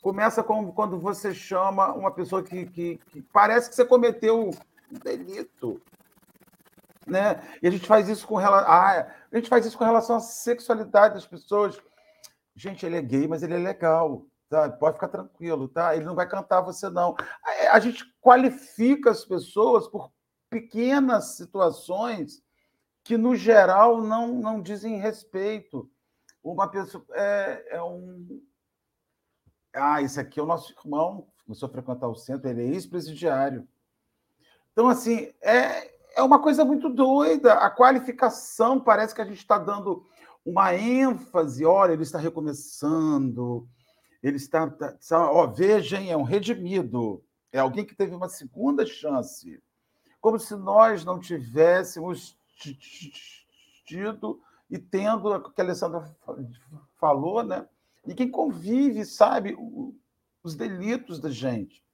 Speaker 3: Começa com, quando você chama uma pessoa que, que, que parece que você cometeu um delito. Né? E a gente faz isso com relação. Ah, a gente faz isso com relação à sexualidade das pessoas. Gente, ele é gay, mas ele é legal. Tá? Pode ficar tranquilo, tá? Ele não vai cantar você, não. A gente qualifica as pessoas por pequenas situações que, no geral, não, não dizem respeito. Uma pessoa é, é um. Ah, esse aqui é o nosso irmão, começou a frequentar o centro, ele é ex-presidiário. Então, assim, é, é uma coisa muito doida. A qualificação parece que a gente está dando uma ênfase. Olha, ele está recomeçando, ele está. está ó, vejam, é um redimido, é alguém que teve uma segunda chance como se nós não tivéssemos tido e tendo o que a Alessandra falou, né? E quem convive sabe os delitos da gente.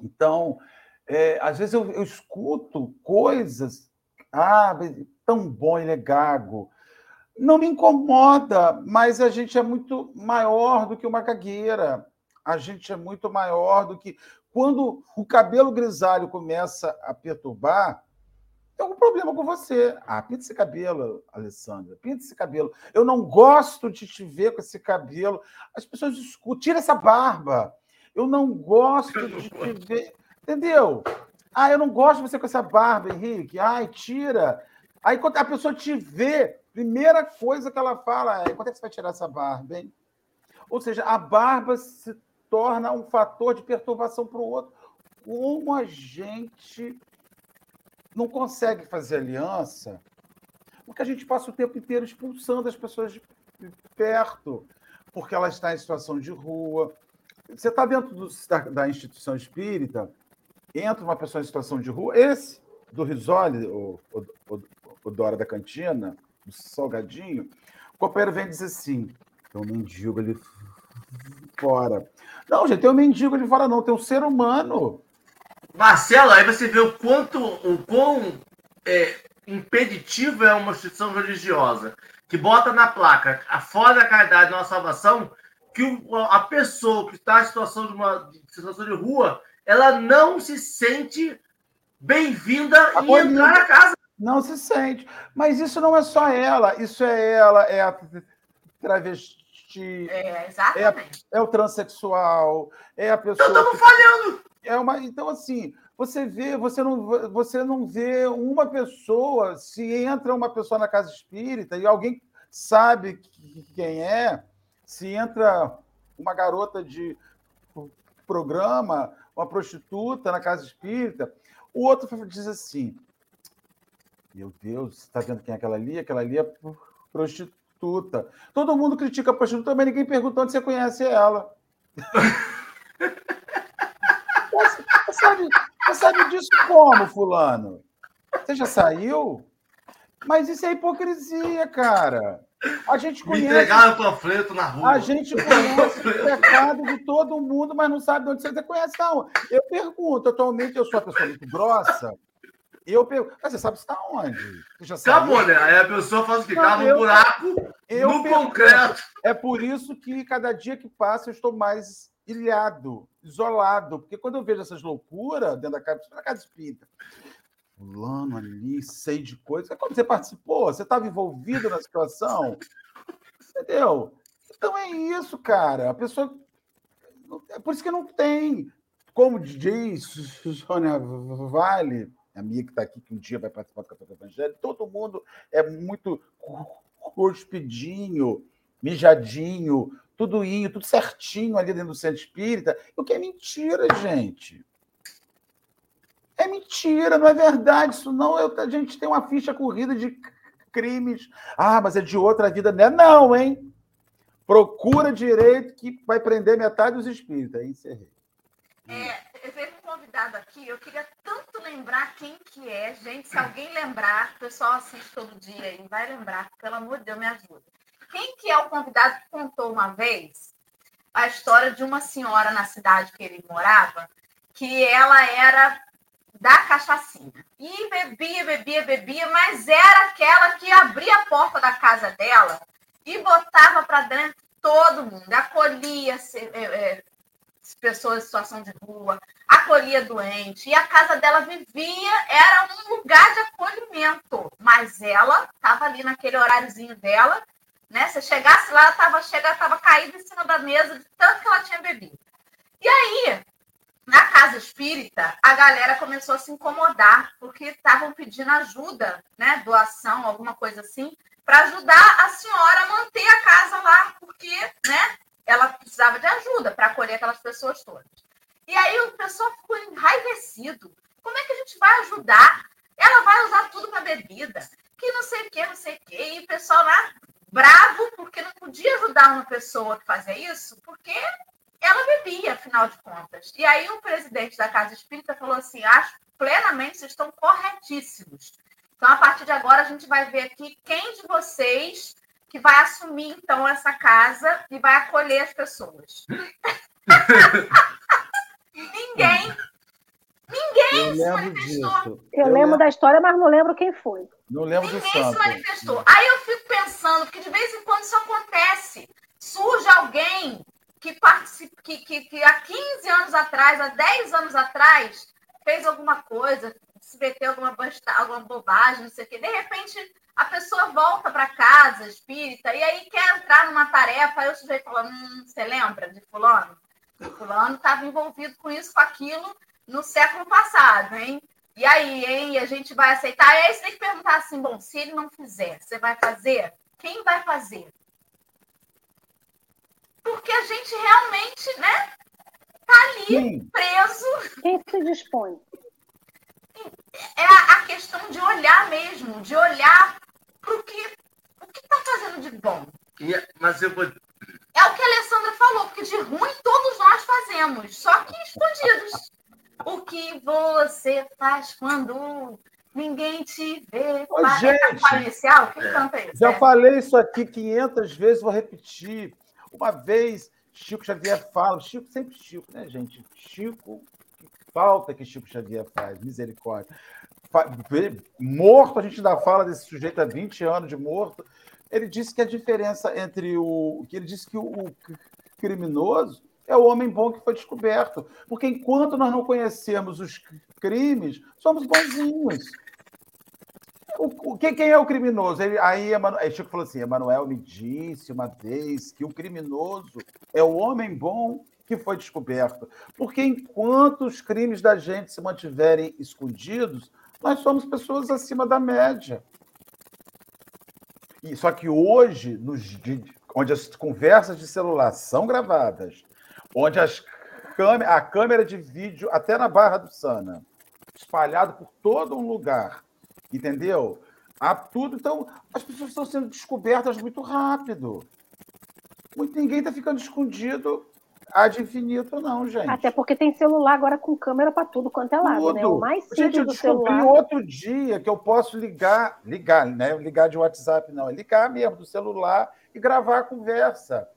Speaker 3: Então, é, às vezes eu, eu, escuto coisas, ah, tão bom, ele é gago. Não me incomoda, mas a gente é muito maior do que uma gagueira. A gente é muito maior do que quando o cabelo grisalho começa a perturbar, tem algum problema com você. Ah, pinta esse cabelo, Alessandra, pinta esse cabelo. Eu não gosto de te ver com esse cabelo. As pessoas discutem, tira essa barba. Eu não gosto de te ver. Entendeu? Ah, eu não gosto de você com essa barba, Henrique. Ai, tira. Aí quando a pessoa te vê, primeira coisa que ela fala é: quando é que você vai tirar essa barba, hein? Ou seja, a barba se torna um fator de perturbação para o outro. como a gente não consegue fazer aliança, porque a gente passa o tempo inteiro expulsando as pessoas de perto, porque ela está em situação de rua. Você está dentro do, da, da, instituição espírita, entra uma pessoa em situação de rua, esse do Risoli, o, o, o, o Dora da Cantina, o Salgadinho, o copeiro vem dizer assim: tem um mendigo ali fora. Não, gente, tem um mendigo ali fora, não, tem um ser humano.
Speaker 4: Marcelo, aí você vê o quanto, o quão é, impeditivo é uma instituição religiosa que bota na placa a fora da caridade não a salvação, que o, a pessoa que está em situação de uma situação de rua, ela não se sente bem-vinda em entrar na casa.
Speaker 3: Não se sente. Mas isso não é só ela, isso é ela, é a travesti.
Speaker 1: É, exatamente.
Speaker 3: É, é o transexual, é a pessoa.
Speaker 4: Estamos que... falhando!
Speaker 3: É uma, então, assim, você vê, você não, você não vê uma pessoa, se entra uma pessoa na casa espírita e alguém sabe quem é, se entra uma garota de programa, uma prostituta na casa espírita, o outro diz assim: Meu Deus, está vendo quem é aquela ali? Aquela ali é prostituta. Todo mundo critica a prostituta, mas ninguém pergunta onde você conhece ela. Você sabe, você sabe disso como, fulano? Você já saiu? Mas isso é hipocrisia, cara. A gente conhece.
Speaker 4: Entregaram panfleto na rua.
Speaker 3: A gente conhece o pecado de todo mundo, mas não sabe de onde você conhece, não. Eu pergunto, atualmente eu sou uma pessoa muito grossa. Eu pergunto, mas você sabe você está onde? Você
Speaker 4: já Acabou, né? Aí a pessoa faz o quê? Cava um buraco eu no pergunto. concreto.
Speaker 3: É por isso que cada dia que passa eu estou mais ilhado, isolado, porque quando eu vejo essas loucuras dentro da casa, na casa espírita, fulano ali, sei de coisas, é como você participou, você estava envolvido na situação, entendeu? Então é isso, cara. A pessoa. É por isso que não tem. Como diz Sônia Vale, a minha que está aqui, que um dia vai participar do Café Evangelho, todo mundo é muito cuspidinho, mijadinho, tudo indo, tudo certinho ali dentro do centro espírita, o que é mentira, gente. É mentira, não é verdade isso não. Eu, a gente tem uma ficha corrida de crimes. Ah, mas é de outra vida. Não é não, hein? Procura direito que vai prender metade dos espíritos. Aí encerrei.
Speaker 1: É, vejo um convidado aqui, eu queria tanto lembrar quem que é. Gente, se alguém lembrar, o pessoal assiste todo dia e vai lembrar, pelo amor de Deus, me ajuda. Quem que é o convidado que contou uma vez a história de uma senhora na cidade que ele morava, que ela era da cachaçinha. E bebia, bebia, bebia, mas era aquela que abria a porta da casa dela e botava para dentro todo mundo, acolhia é, é, pessoas em situação de rua, acolhia doente, e a casa dela vivia, era um lugar de acolhimento, mas ela estava ali naquele horáriozinho dela, né? Se chegasse lá, ela estava estava caída em cima da mesa de tanto que ela tinha bebido. E aí, na casa espírita, a galera começou a se incomodar, porque estavam pedindo ajuda, né? Doação, alguma coisa assim, para ajudar a senhora a manter a casa lá, porque, né? Ela precisava de ajuda para acolher aquelas pessoas todas. E aí o pessoal ficou enraivecido. Como é que a gente vai ajudar? Ela vai usar tudo para bebida, que não sei o que, não sei o que. E o pessoal lá bravo porque não podia ajudar uma pessoa que fazia isso, porque ela bebia, afinal de contas. E aí o presidente da Casa Espírita falou assim: acho plenamente vocês estão corretíssimos. Então, a partir de agora, a gente vai ver aqui quem de vocês que vai assumir, então, essa casa e vai acolher as pessoas. Ninguém Ninguém se manifestou.
Speaker 2: Eu, eu lembro da história, mas não lembro quem foi.
Speaker 3: Não lembro
Speaker 1: Ninguém
Speaker 3: do santo.
Speaker 1: se manifestou. Aí eu fico pensando, porque de vez em quando isso acontece. Surge alguém que, participa, que, que, que há 15 anos atrás, há 10 anos atrás, fez alguma coisa, se meteu alguma, alguma bobagem, não sei o quê. De repente, a pessoa volta para casa espírita e aí quer entrar numa tarefa, aí o sujeito fala: hum, você lembra de fulano? O fulano estava envolvido com isso, com aquilo, no século passado, hein? E aí, hein? A gente vai aceitar? E aí você tem que perguntar assim: bom, se ele não fizer, você vai fazer? Quem vai fazer? Porque a gente realmente, né? tá ali Sim. preso.
Speaker 2: Quem se dispõe?
Speaker 1: É a, questão de olhar mesmo, de olhar para o que o que está fazendo de bom.
Speaker 4: Mas eu vou.
Speaker 1: É o que a Alessandra falou, porque de ruim todos nós fazemos, só que escondidos. O que você faz quando ninguém te vê?
Speaker 3: Ô, gente,
Speaker 1: inicial? Quem canta isso?
Speaker 3: Já é. falei isso aqui 500 vezes, vou repetir. Uma vez, Chico Xavier fala, Chico sempre Chico, né, gente? Chico, que falta que Chico Xavier faz, misericórdia. Morto, a gente ainda fala desse sujeito há 20 anos de morto. Ele disse que a diferença entre o. que ele disse que o criminoso é o homem bom que foi descoberto. Porque enquanto nós não conhecemos os crimes, somos bonzinhos. O, quem, quem é o criminoso? Ele, aí, aí Chico falou assim: Emanuel me disse uma vez que o criminoso é o homem bom que foi descoberto. Porque enquanto os crimes da gente se mantiverem escondidos, nós somos pessoas acima da média. E, só que hoje, nos, onde as conversas de celular são gravadas, onde as a câmera de vídeo, até na Barra do Sana, espalhado por todo um lugar, entendeu? Há tudo. Então, as pessoas estão sendo descobertas muito rápido. Muito, ninguém está ficando escondido ad infinito, não, gente.
Speaker 2: Até porque tem celular agora com câmera para tudo quanto é lado, tudo. né? O mais simples gente, eu do celular.
Speaker 3: outro dia que eu posso ligar, ligar, né? Ligar de WhatsApp, não, é ligar mesmo do celular e gravar a conversa.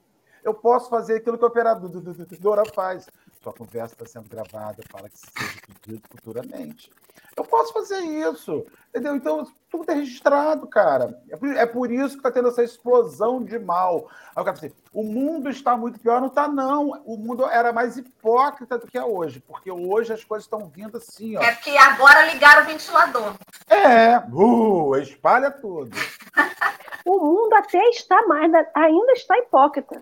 Speaker 3: Eu posso fazer aquilo que a operadora faz. Sua conversa está sendo gravada para que seja pedido futuramente. Eu posso fazer isso, entendeu? Então, tudo é registrado, cara. É por, é por isso que está tendo essa explosão de mal. Aí eu quero dizer, o mundo está muito pior. Não está, não. O mundo era mais hipócrita do que é hoje, porque hoje as coisas estão vindo assim, ó.
Speaker 1: É porque agora ligaram o ventilador.
Speaker 3: É, uh, espalha tudo.
Speaker 2: o mundo até está mais, ainda está hipócrita.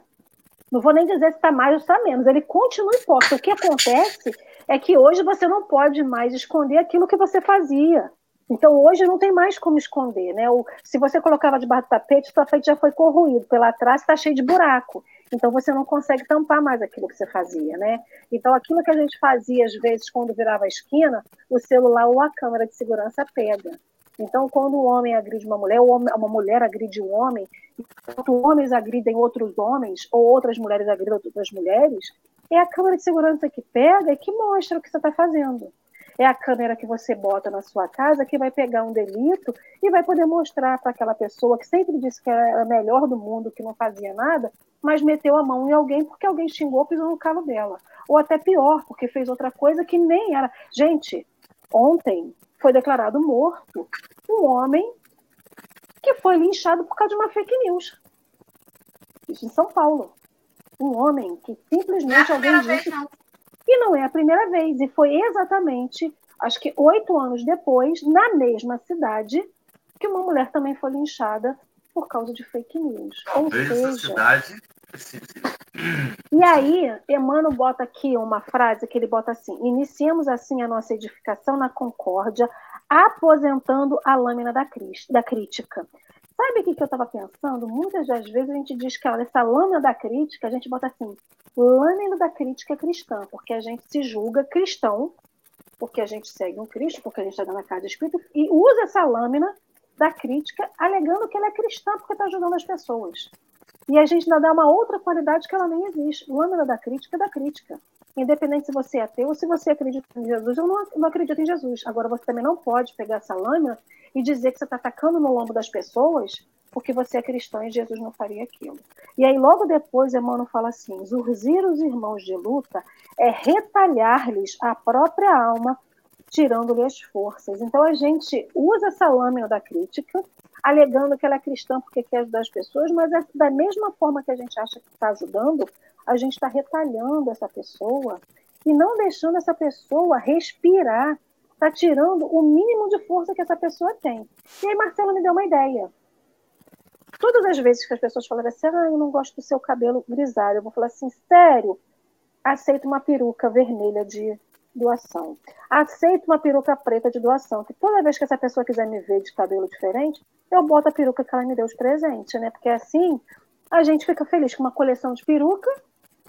Speaker 2: Não vou nem dizer se está mais ou está menos. Ele continua hipócrita. O que acontece é que hoje você não pode mais esconder aquilo que você fazia. Então hoje não tem mais como esconder, né? O, se você colocava debaixo do tapete, o tapete já foi corroído, pela trás está cheio de buraco. Então você não consegue tampar mais aquilo que você fazia, né? Então aquilo que a gente fazia às vezes quando virava a esquina, o celular ou a câmera de segurança pega. Então, quando o homem agride uma mulher, ou uma mulher agride um homem, enquanto homens agridem outros homens, ou outras mulheres agridem outras mulheres, é a câmera de segurança que pega e que mostra o que você está fazendo. É a câmera que você bota na sua casa que vai pegar um delito e vai poder mostrar para aquela pessoa que sempre disse que era a melhor do mundo, que não fazia nada, mas meteu a mão em alguém porque alguém xingou, pisou no calo dela. Ou até pior, porque fez outra coisa que nem era. Gente, ontem foi declarado morto um homem que foi linchado por causa de uma fake news. Isso em São Paulo. Um homem que simplesmente
Speaker 1: é
Speaker 2: alguém
Speaker 1: disse.
Speaker 2: E não é a primeira vez. E foi exatamente, acho que oito anos depois, na mesma cidade, que uma mulher também foi linchada por causa de fake news.
Speaker 4: Talvez Ou seja, cidade
Speaker 2: e aí, Emmanuel bota aqui uma frase que ele bota assim: iniciemos assim a nossa edificação na concórdia, aposentando a lâmina da, da crítica. Sabe o que, que eu estava pensando? Muitas das vezes a gente diz que olha, essa lâmina da crítica, a gente bota assim, lâmina da crítica cristã, porque a gente se julga cristão, porque a gente segue um Cristo, porque a gente está dando a casa espírita, e usa essa lâmina da crítica alegando que ela é cristã porque está ajudando as pessoas. E a gente ainda dá uma outra qualidade que ela nem existe. Lâmina da crítica é da crítica. Independente se você é ateu ou se você acredita em Jesus, eu não, não acredito em Jesus. Agora, você também não pode pegar essa lâmina e dizer que você está atacando no lombo das pessoas porque você é cristão e Jesus não faria aquilo. E aí, logo depois, Emmanuel fala assim: zurzir os irmãos de luta é retalhar-lhes a própria alma, tirando-lhe as forças. Então, a gente usa essa lâmina da crítica alegando que ela é cristã porque quer ajudar as pessoas, mas é da mesma forma que a gente acha que está ajudando, a gente está retalhando essa pessoa e não deixando essa pessoa respirar, está tirando o mínimo de força que essa pessoa tem. E aí Marcelo me deu uma ideia. Todas as vezes que as pessoas falam assim, ah, eu não gosto do seu cabelo grisalho, eu vou falar assim, sério, aceito uma peruca vermelha de doação. Aceito uma peruca preta de doação, que toda vez que essa pessoa quiser me ver de cabelo diferente, eu boto a peruca que ela me deu de presente, né? Porque assim a gente fica feliz com uma coleção de peruca,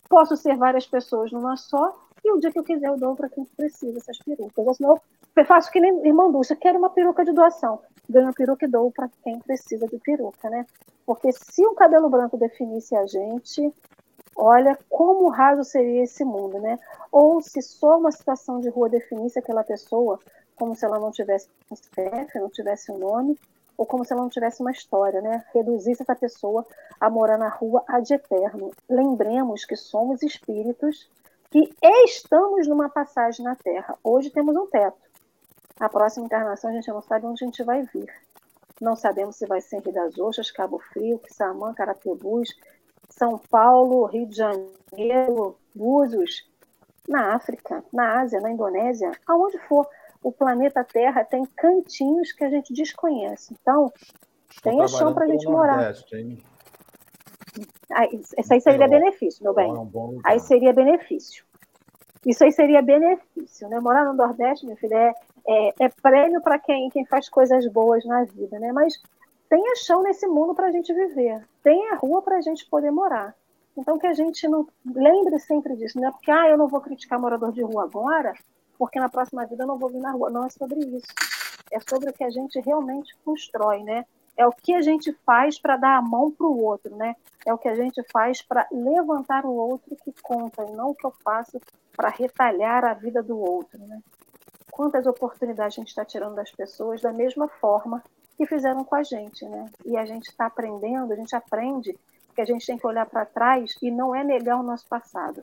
Speaker 2: posso ser várias pessoas numa só, E o dia que eu quiser, eu dou para quem precisa essas perucas. Ou senão, eu faço que nem irmã Dulce, quero uma peruca de doação. Ganho a peruca e dou para quem precisa de peruca, né? Porque se o cabelo branco definisse a gente, olha como raso seria esse mundo, né? Ou se só uma situação de rua definisse aquela pessoa, como se ela não tivesse um CPF, não tivesse um nome, ou como se ela não tivesse uma história, né? Reduzisse essa pessoa a morar na rua ad eterno. Lembremos que somos espíritos que estamos numa passagem na Terra. Hoje temos um teto. A próxima encarnação a gente não sabe onde a gente vai vir. Não sabemos se vai ser em Rio das Ostras, Cabo Frio, Quissamã, Carapebus, São Paulo, Rio de Janeiro, Búzios, na África, na Ásia, na Indonésia, aonde for o planeta Terra tem cantinhos que a gente desconhece. Então, tem chão para a gente morar. Aí, isso aí seria benefício, meu bem. É aí seria benefício. Isso aí seria benefício, né? Morar no Nordeste, meu filho, é, é, é prêmio para quem, quem faz coisas boas na vida, né? Mas tenha chão nesse mundo para a gente viver. Tenha rua para a gente poder morar. Então, que a gente não lembre sempre disso, né? Porque, ah, eu não vou criticar morador de rua agora, porque na próxima vida eu não vou vir na rua. Não é sobre isso. É sobre o que a gente realmente constrói, né? É o que a gente faz para dar a mão para o outro, né? É o que a gente faz para levantar o outro que conta, e não o que eu faço para retalhar a vida do outro, né? Quantas oportunidades a gente está tirando das pessoas da mesma forma que fizeram com a gente, né? E a gente está aprendendo, a gente aprende que a gente tem que olhar para trás e não é negar o nosso passado,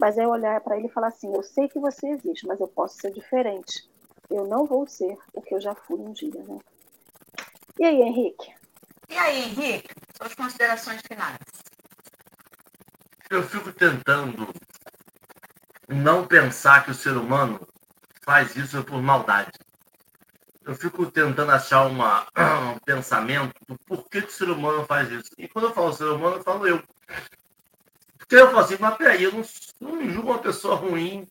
Speaker 2: mas é olhar para ele e falar assim: eu sei que você existe, mas eu posso ser diferente. Eu não vou ser o que eu já fui um dia, né? E aí, Henrique?
Speaker 1: E aí, Henrique? Suas considerações finais.
Speaker 4: Eu fico tentando não pensar que o ser humano faz isso por maldade. Eu fico tentando achar uma, um pensamento do porquê que o ser humano faz isso. E quando eu falo ser humano, eu falo eu. Porque eu falo assim, mas peraí, eu não, não julgo uma pessoa ruim.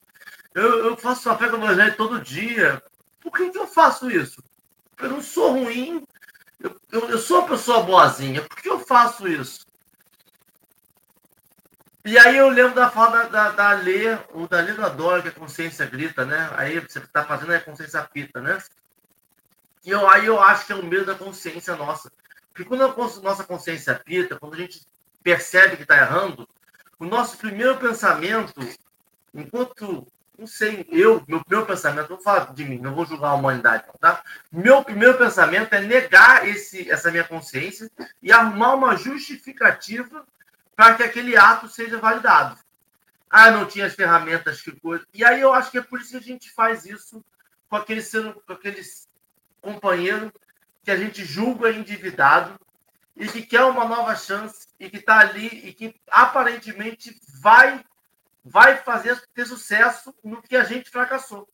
Speaker 4: Eu, eu faço café com evangelho todo dia. Por que, que eu faço isso? Eu não sou ruim. Eu, eu, eu sou uma pessoa boazinha. Por que eu faço isso? E aí eu lembro da fala da, da, da Lê, o da Lê do Adoro, que a consciência grita, né? Aí você está fazendo a consciência pita, né? E eu, aí eu acho que é o medo da consciência nossa. Porque quando a nossa consciência pita, quando a gente percebe que está errando, o nosso primeiro pensamento, enquanto, não sei, eu, meu primeiro pensamento, vou falar de mim, não vou julgar a humanidade, tá? Meu primeiro pensamento é negar esse, essa minha consciência e arrumar uma justificativa para que aquele ato seja validado. Ah, não tinha as ferramentas que coisa. E aí eu acho que é por isso que a gente faz isso com aquele, com aquele companheiro que a gente julga endividado e que quer uma nova chance e que está ali e que aparentemente vai vai fazer ter sucesso no que a gente fracassou.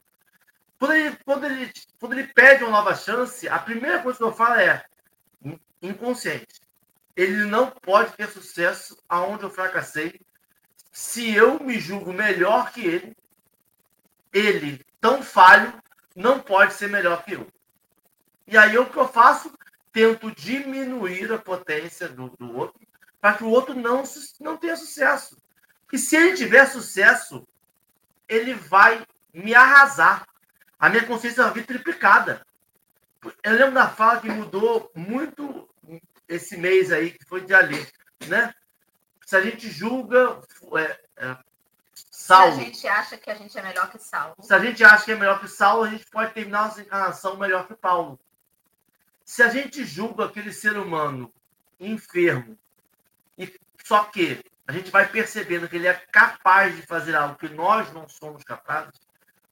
Speaker 4: Quando ele, quando ele, quando ele pede uma nova chance, a primeira coisa que eu falo é inconsciente. Ele não pode ter sucesso aonde eu fracassei se eu me julgo melhor que ele. Ele, tão falho, não pode ser melhor que eu. E aí o que eu faço? Tento diminuir a potência do, do outro para que o outro não, não tenha sucesso. E se ele tiver sucesso, ele vai me arrasar. A minha consciência vai vir triplicada. Eu lembro da fala que mudou muito esse mês aí, que foi de ali, né? Se a gente julga é, é, Saulo.
Speaker 1: Se a gente acha que a gente é melhor que Saulo.
Speaker 4: Se a gente acha que é melhor que Saulo, a gente pode terminar nossa encarnação melhor que Paulo. Se a gente julga aquele ser humano enfermo, e só que a gente vai percebendo que ele é capaz de fazer algo que nós não somos capazes,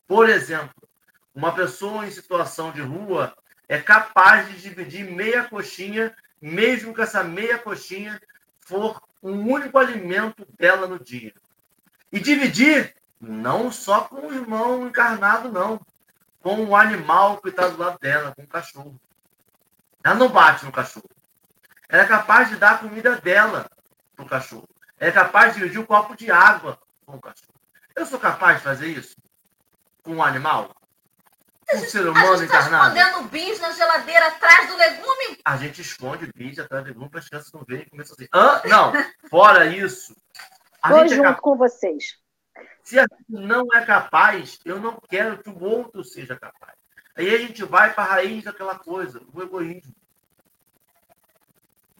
Speaker 4: por exemplo, uma pessoa em situação de rua é capaz de dividir meia coxinha, mesmo que essa meia coxinha for um único alimento dela no dia. E dividir não só com o irmão encarnado, não, com o animal que está do lado dela, com o cachorro. Ela não bate no cachorro. Ela é capaz de dar a comida dela para o cachorro. Ela é capaz de dividir um copo de água com o cachorro. Eu sou capaz de fazer isso com um animal? Com um ser humano a gente tá encarnado?
Speaker 1: escondendo bis na geladeira atrás do legume?
Speaker 4: A gente esconde bis atrás do legume para as crianças não verem e começam assim. Hã? Não, fora isso.
Speaker 2: A Tô junto é cap... com vocês.
Speaker 4: Se a gente não é capaz, eu não quero que o outro seja capaz. Aí a gente vai para a raiz daquela coisa, o egoísmo.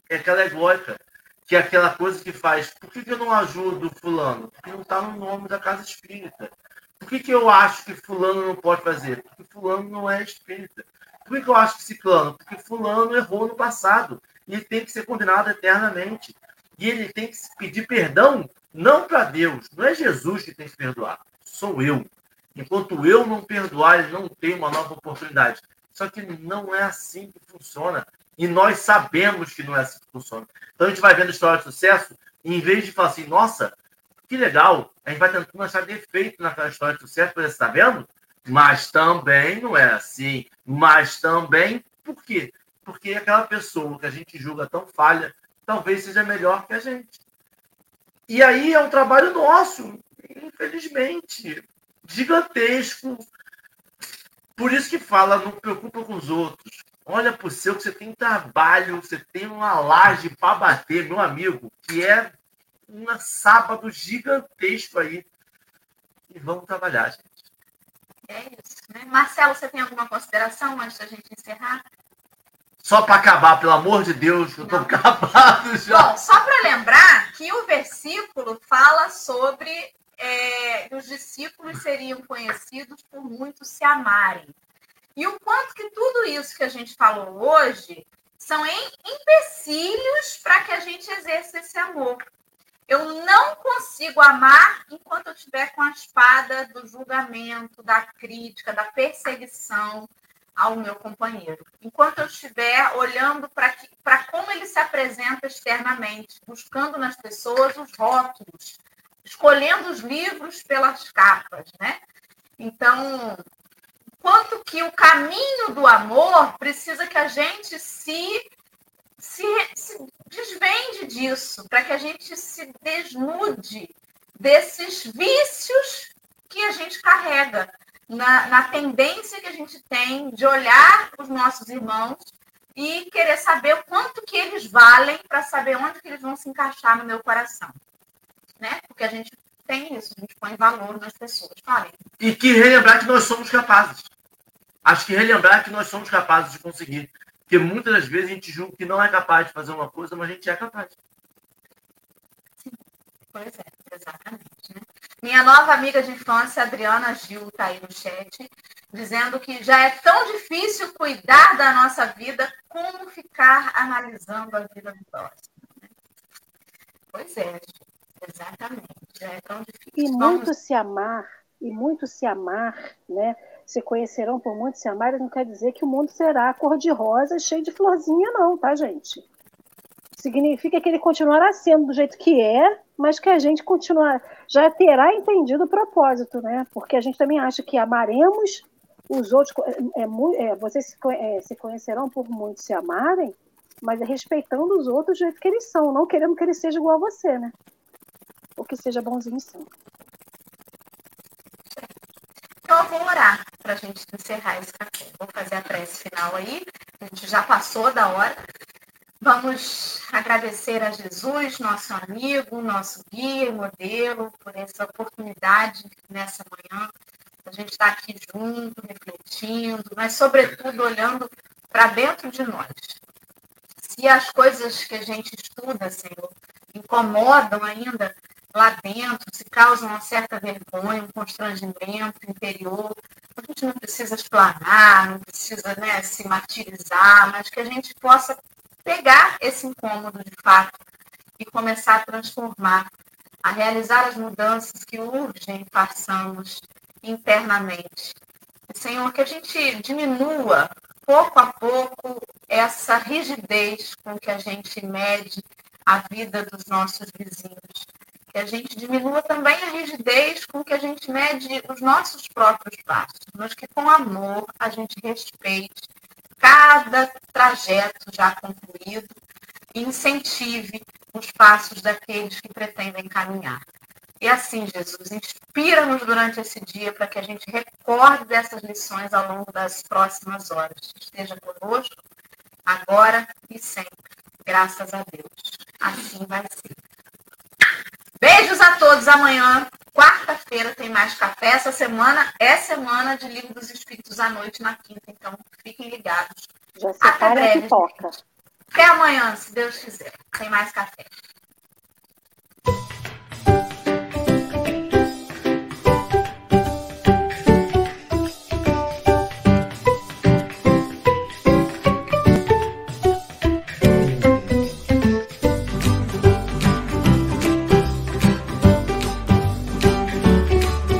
Speaker 4: É aquela egóica, que é aquela coisa que faz. Por que, que eu não ajudo fulano? Porque não está no nome da casa espírita. Por que, que eu acho que fulano não pode fazer? Porque fulano não é espírita. Por que, que eu acho que ciclano? Porque fulano errou no passado. E ele tem que ser condenado eternamente. E ele tem que pedir perdão não para Deus. Não é Jesus que tem que perdoar. Sou eu. Enquanto eu não perdoar, ele não tem uma nova oportunidade. Só que não é assim que funciona. E nós sabemos que não é assim que funciona. Então a gente vai vendo história de sucesso, e em vez de falar assim, nossa, que legal, a gente vai tentando achar defeito naquela história de sucesso, você está vendo? Mas também não é assim. Mas também, por quê? Porque aquela pessoa que a gente julga tão falha, talvez seja melhor que a gente. E aí é um trabalho nosso, infelizmente gigantesco. Por isso que fala, não preocupa com os outros. Olha para o seu que você tem trabalho, você tem uma laje para bater, meu amigo, que é um sábado gigantesco aí. E vamos trabalhar, gente.
Speaker 1: É isso, né? Marcelo, você tem alguma consideração antes da gente encerrar?
Speaker 4: Só para acabar, pelo amor de Deus, eu estou acabado já.
Speaker 1: Bom, só para lembrar que o versículo fala sobre é, os discípulos seriam conhecidos por muitos se amarem. E o quanto que tudo isso que a gente falou hoje são empecilhos para que a gente exerça esse amor. Eu não consigo amar enquanto eu estiver com a espada do julgamento, da crítica, da perseguição ao meu companheiro. Enquanto eu estiver olhando para como ele se apresenta externamente, buscando nas pessoas os rótulos, escolhendo os livros pelas capas, né? Então, quanto que o caminho do amor precisa que a gente se, se, se desvende disso, para que a gente se desnude desses vícios que a gente carrega, na, na tendência que a gente tem de olhar os nossos irmãos e querer saber o quanto que eles valem para saber onde que eles vão se encaixar no meu coração né? Porque a gente tem isso, a gente põe valor nas pessoas.
Speaker 4: E que relembrar que nós somos capazes. Acho que relembrar que nós somos capazes de conseguir. Porque muitas das vezes a gente julga que não é capaz de fazer uma coisa, mas a gente é capaz.
Speaker 1: Sim, pois é, exatamente. Né? Minha nova amiga de infância, Adriana Gil, está aí no chat, dizendo que já é tão difícil cuidar da nossa vida como ficar analisando a vida do próximo. Né? Pois é, gente. Exatamente. É tão difícil.
Speaker 5: E muito se amar, e muito se amar, né? Se conhecerão por muito se amar, não quer dizer que o mundo será cor-de-rosa, cheio de florzinha, não, tá, gente? Significa que ele continuará sendo do jeito que é, mas que a gente continuar, já terá entendido o propósito, né? Porque a gente também acha que amaremos os outros. É, é, é vocês se, é, se conhecerão por muito se amarem, mas é respeitando os outros do jeito que eles são, não querendo que eles sejam igual a você, né? Que seja bonzinho sim.
Speaker 1: Então, eu vou orar para a gente encerrar esse café. Vou fazer a prece final aí. A gente já passou da hora. Vamos agradecer a Jesus, nosso amigo, nosso guia e modelo, por essa oportunidade nessa manhã. A gente está aqui junto, refletindo, mas, sobretudo, olhando para dentro de nós. Se as coisas que a gente estuda, Senhor, incomodam ainda lá dentro, se causa uma certa vergonha, um constrangimento interior. A gente não precisa explanar, não precisa né, se martirizar, mas que a gente possa pegar esse incômodo de fato e começar a transformar, a realizar as mudanças que urgem façamos internamente. Senhor, que a gente diminua pouco a pouco essa rigidez com que a gente mede a vida dos nossos vizinhos que a gente diminua também a rigidez com que a gente mede os nossos próprios passos, mas que com amor a gente respeite cada trajeto já concluído e incentive os passos daqueles que pretendem caminhar. E assim, Jesus, inspira-nos durante esse dia para que a gente recorde dessas lições ao longo das próximas horas. Esteja conosco, agora e sempre. Graças a Deus. Assim vai ser. Beijos a todos. Amanhã Quarta-feira tem mais café. Essa semana é semana de Livro dos Espíritos à noite na quinta, então fiquem ligados.
Speaker 5: Já separa a pipoca.
Speaker 1: Até amanhã, se Deus quiser. Tem mais café.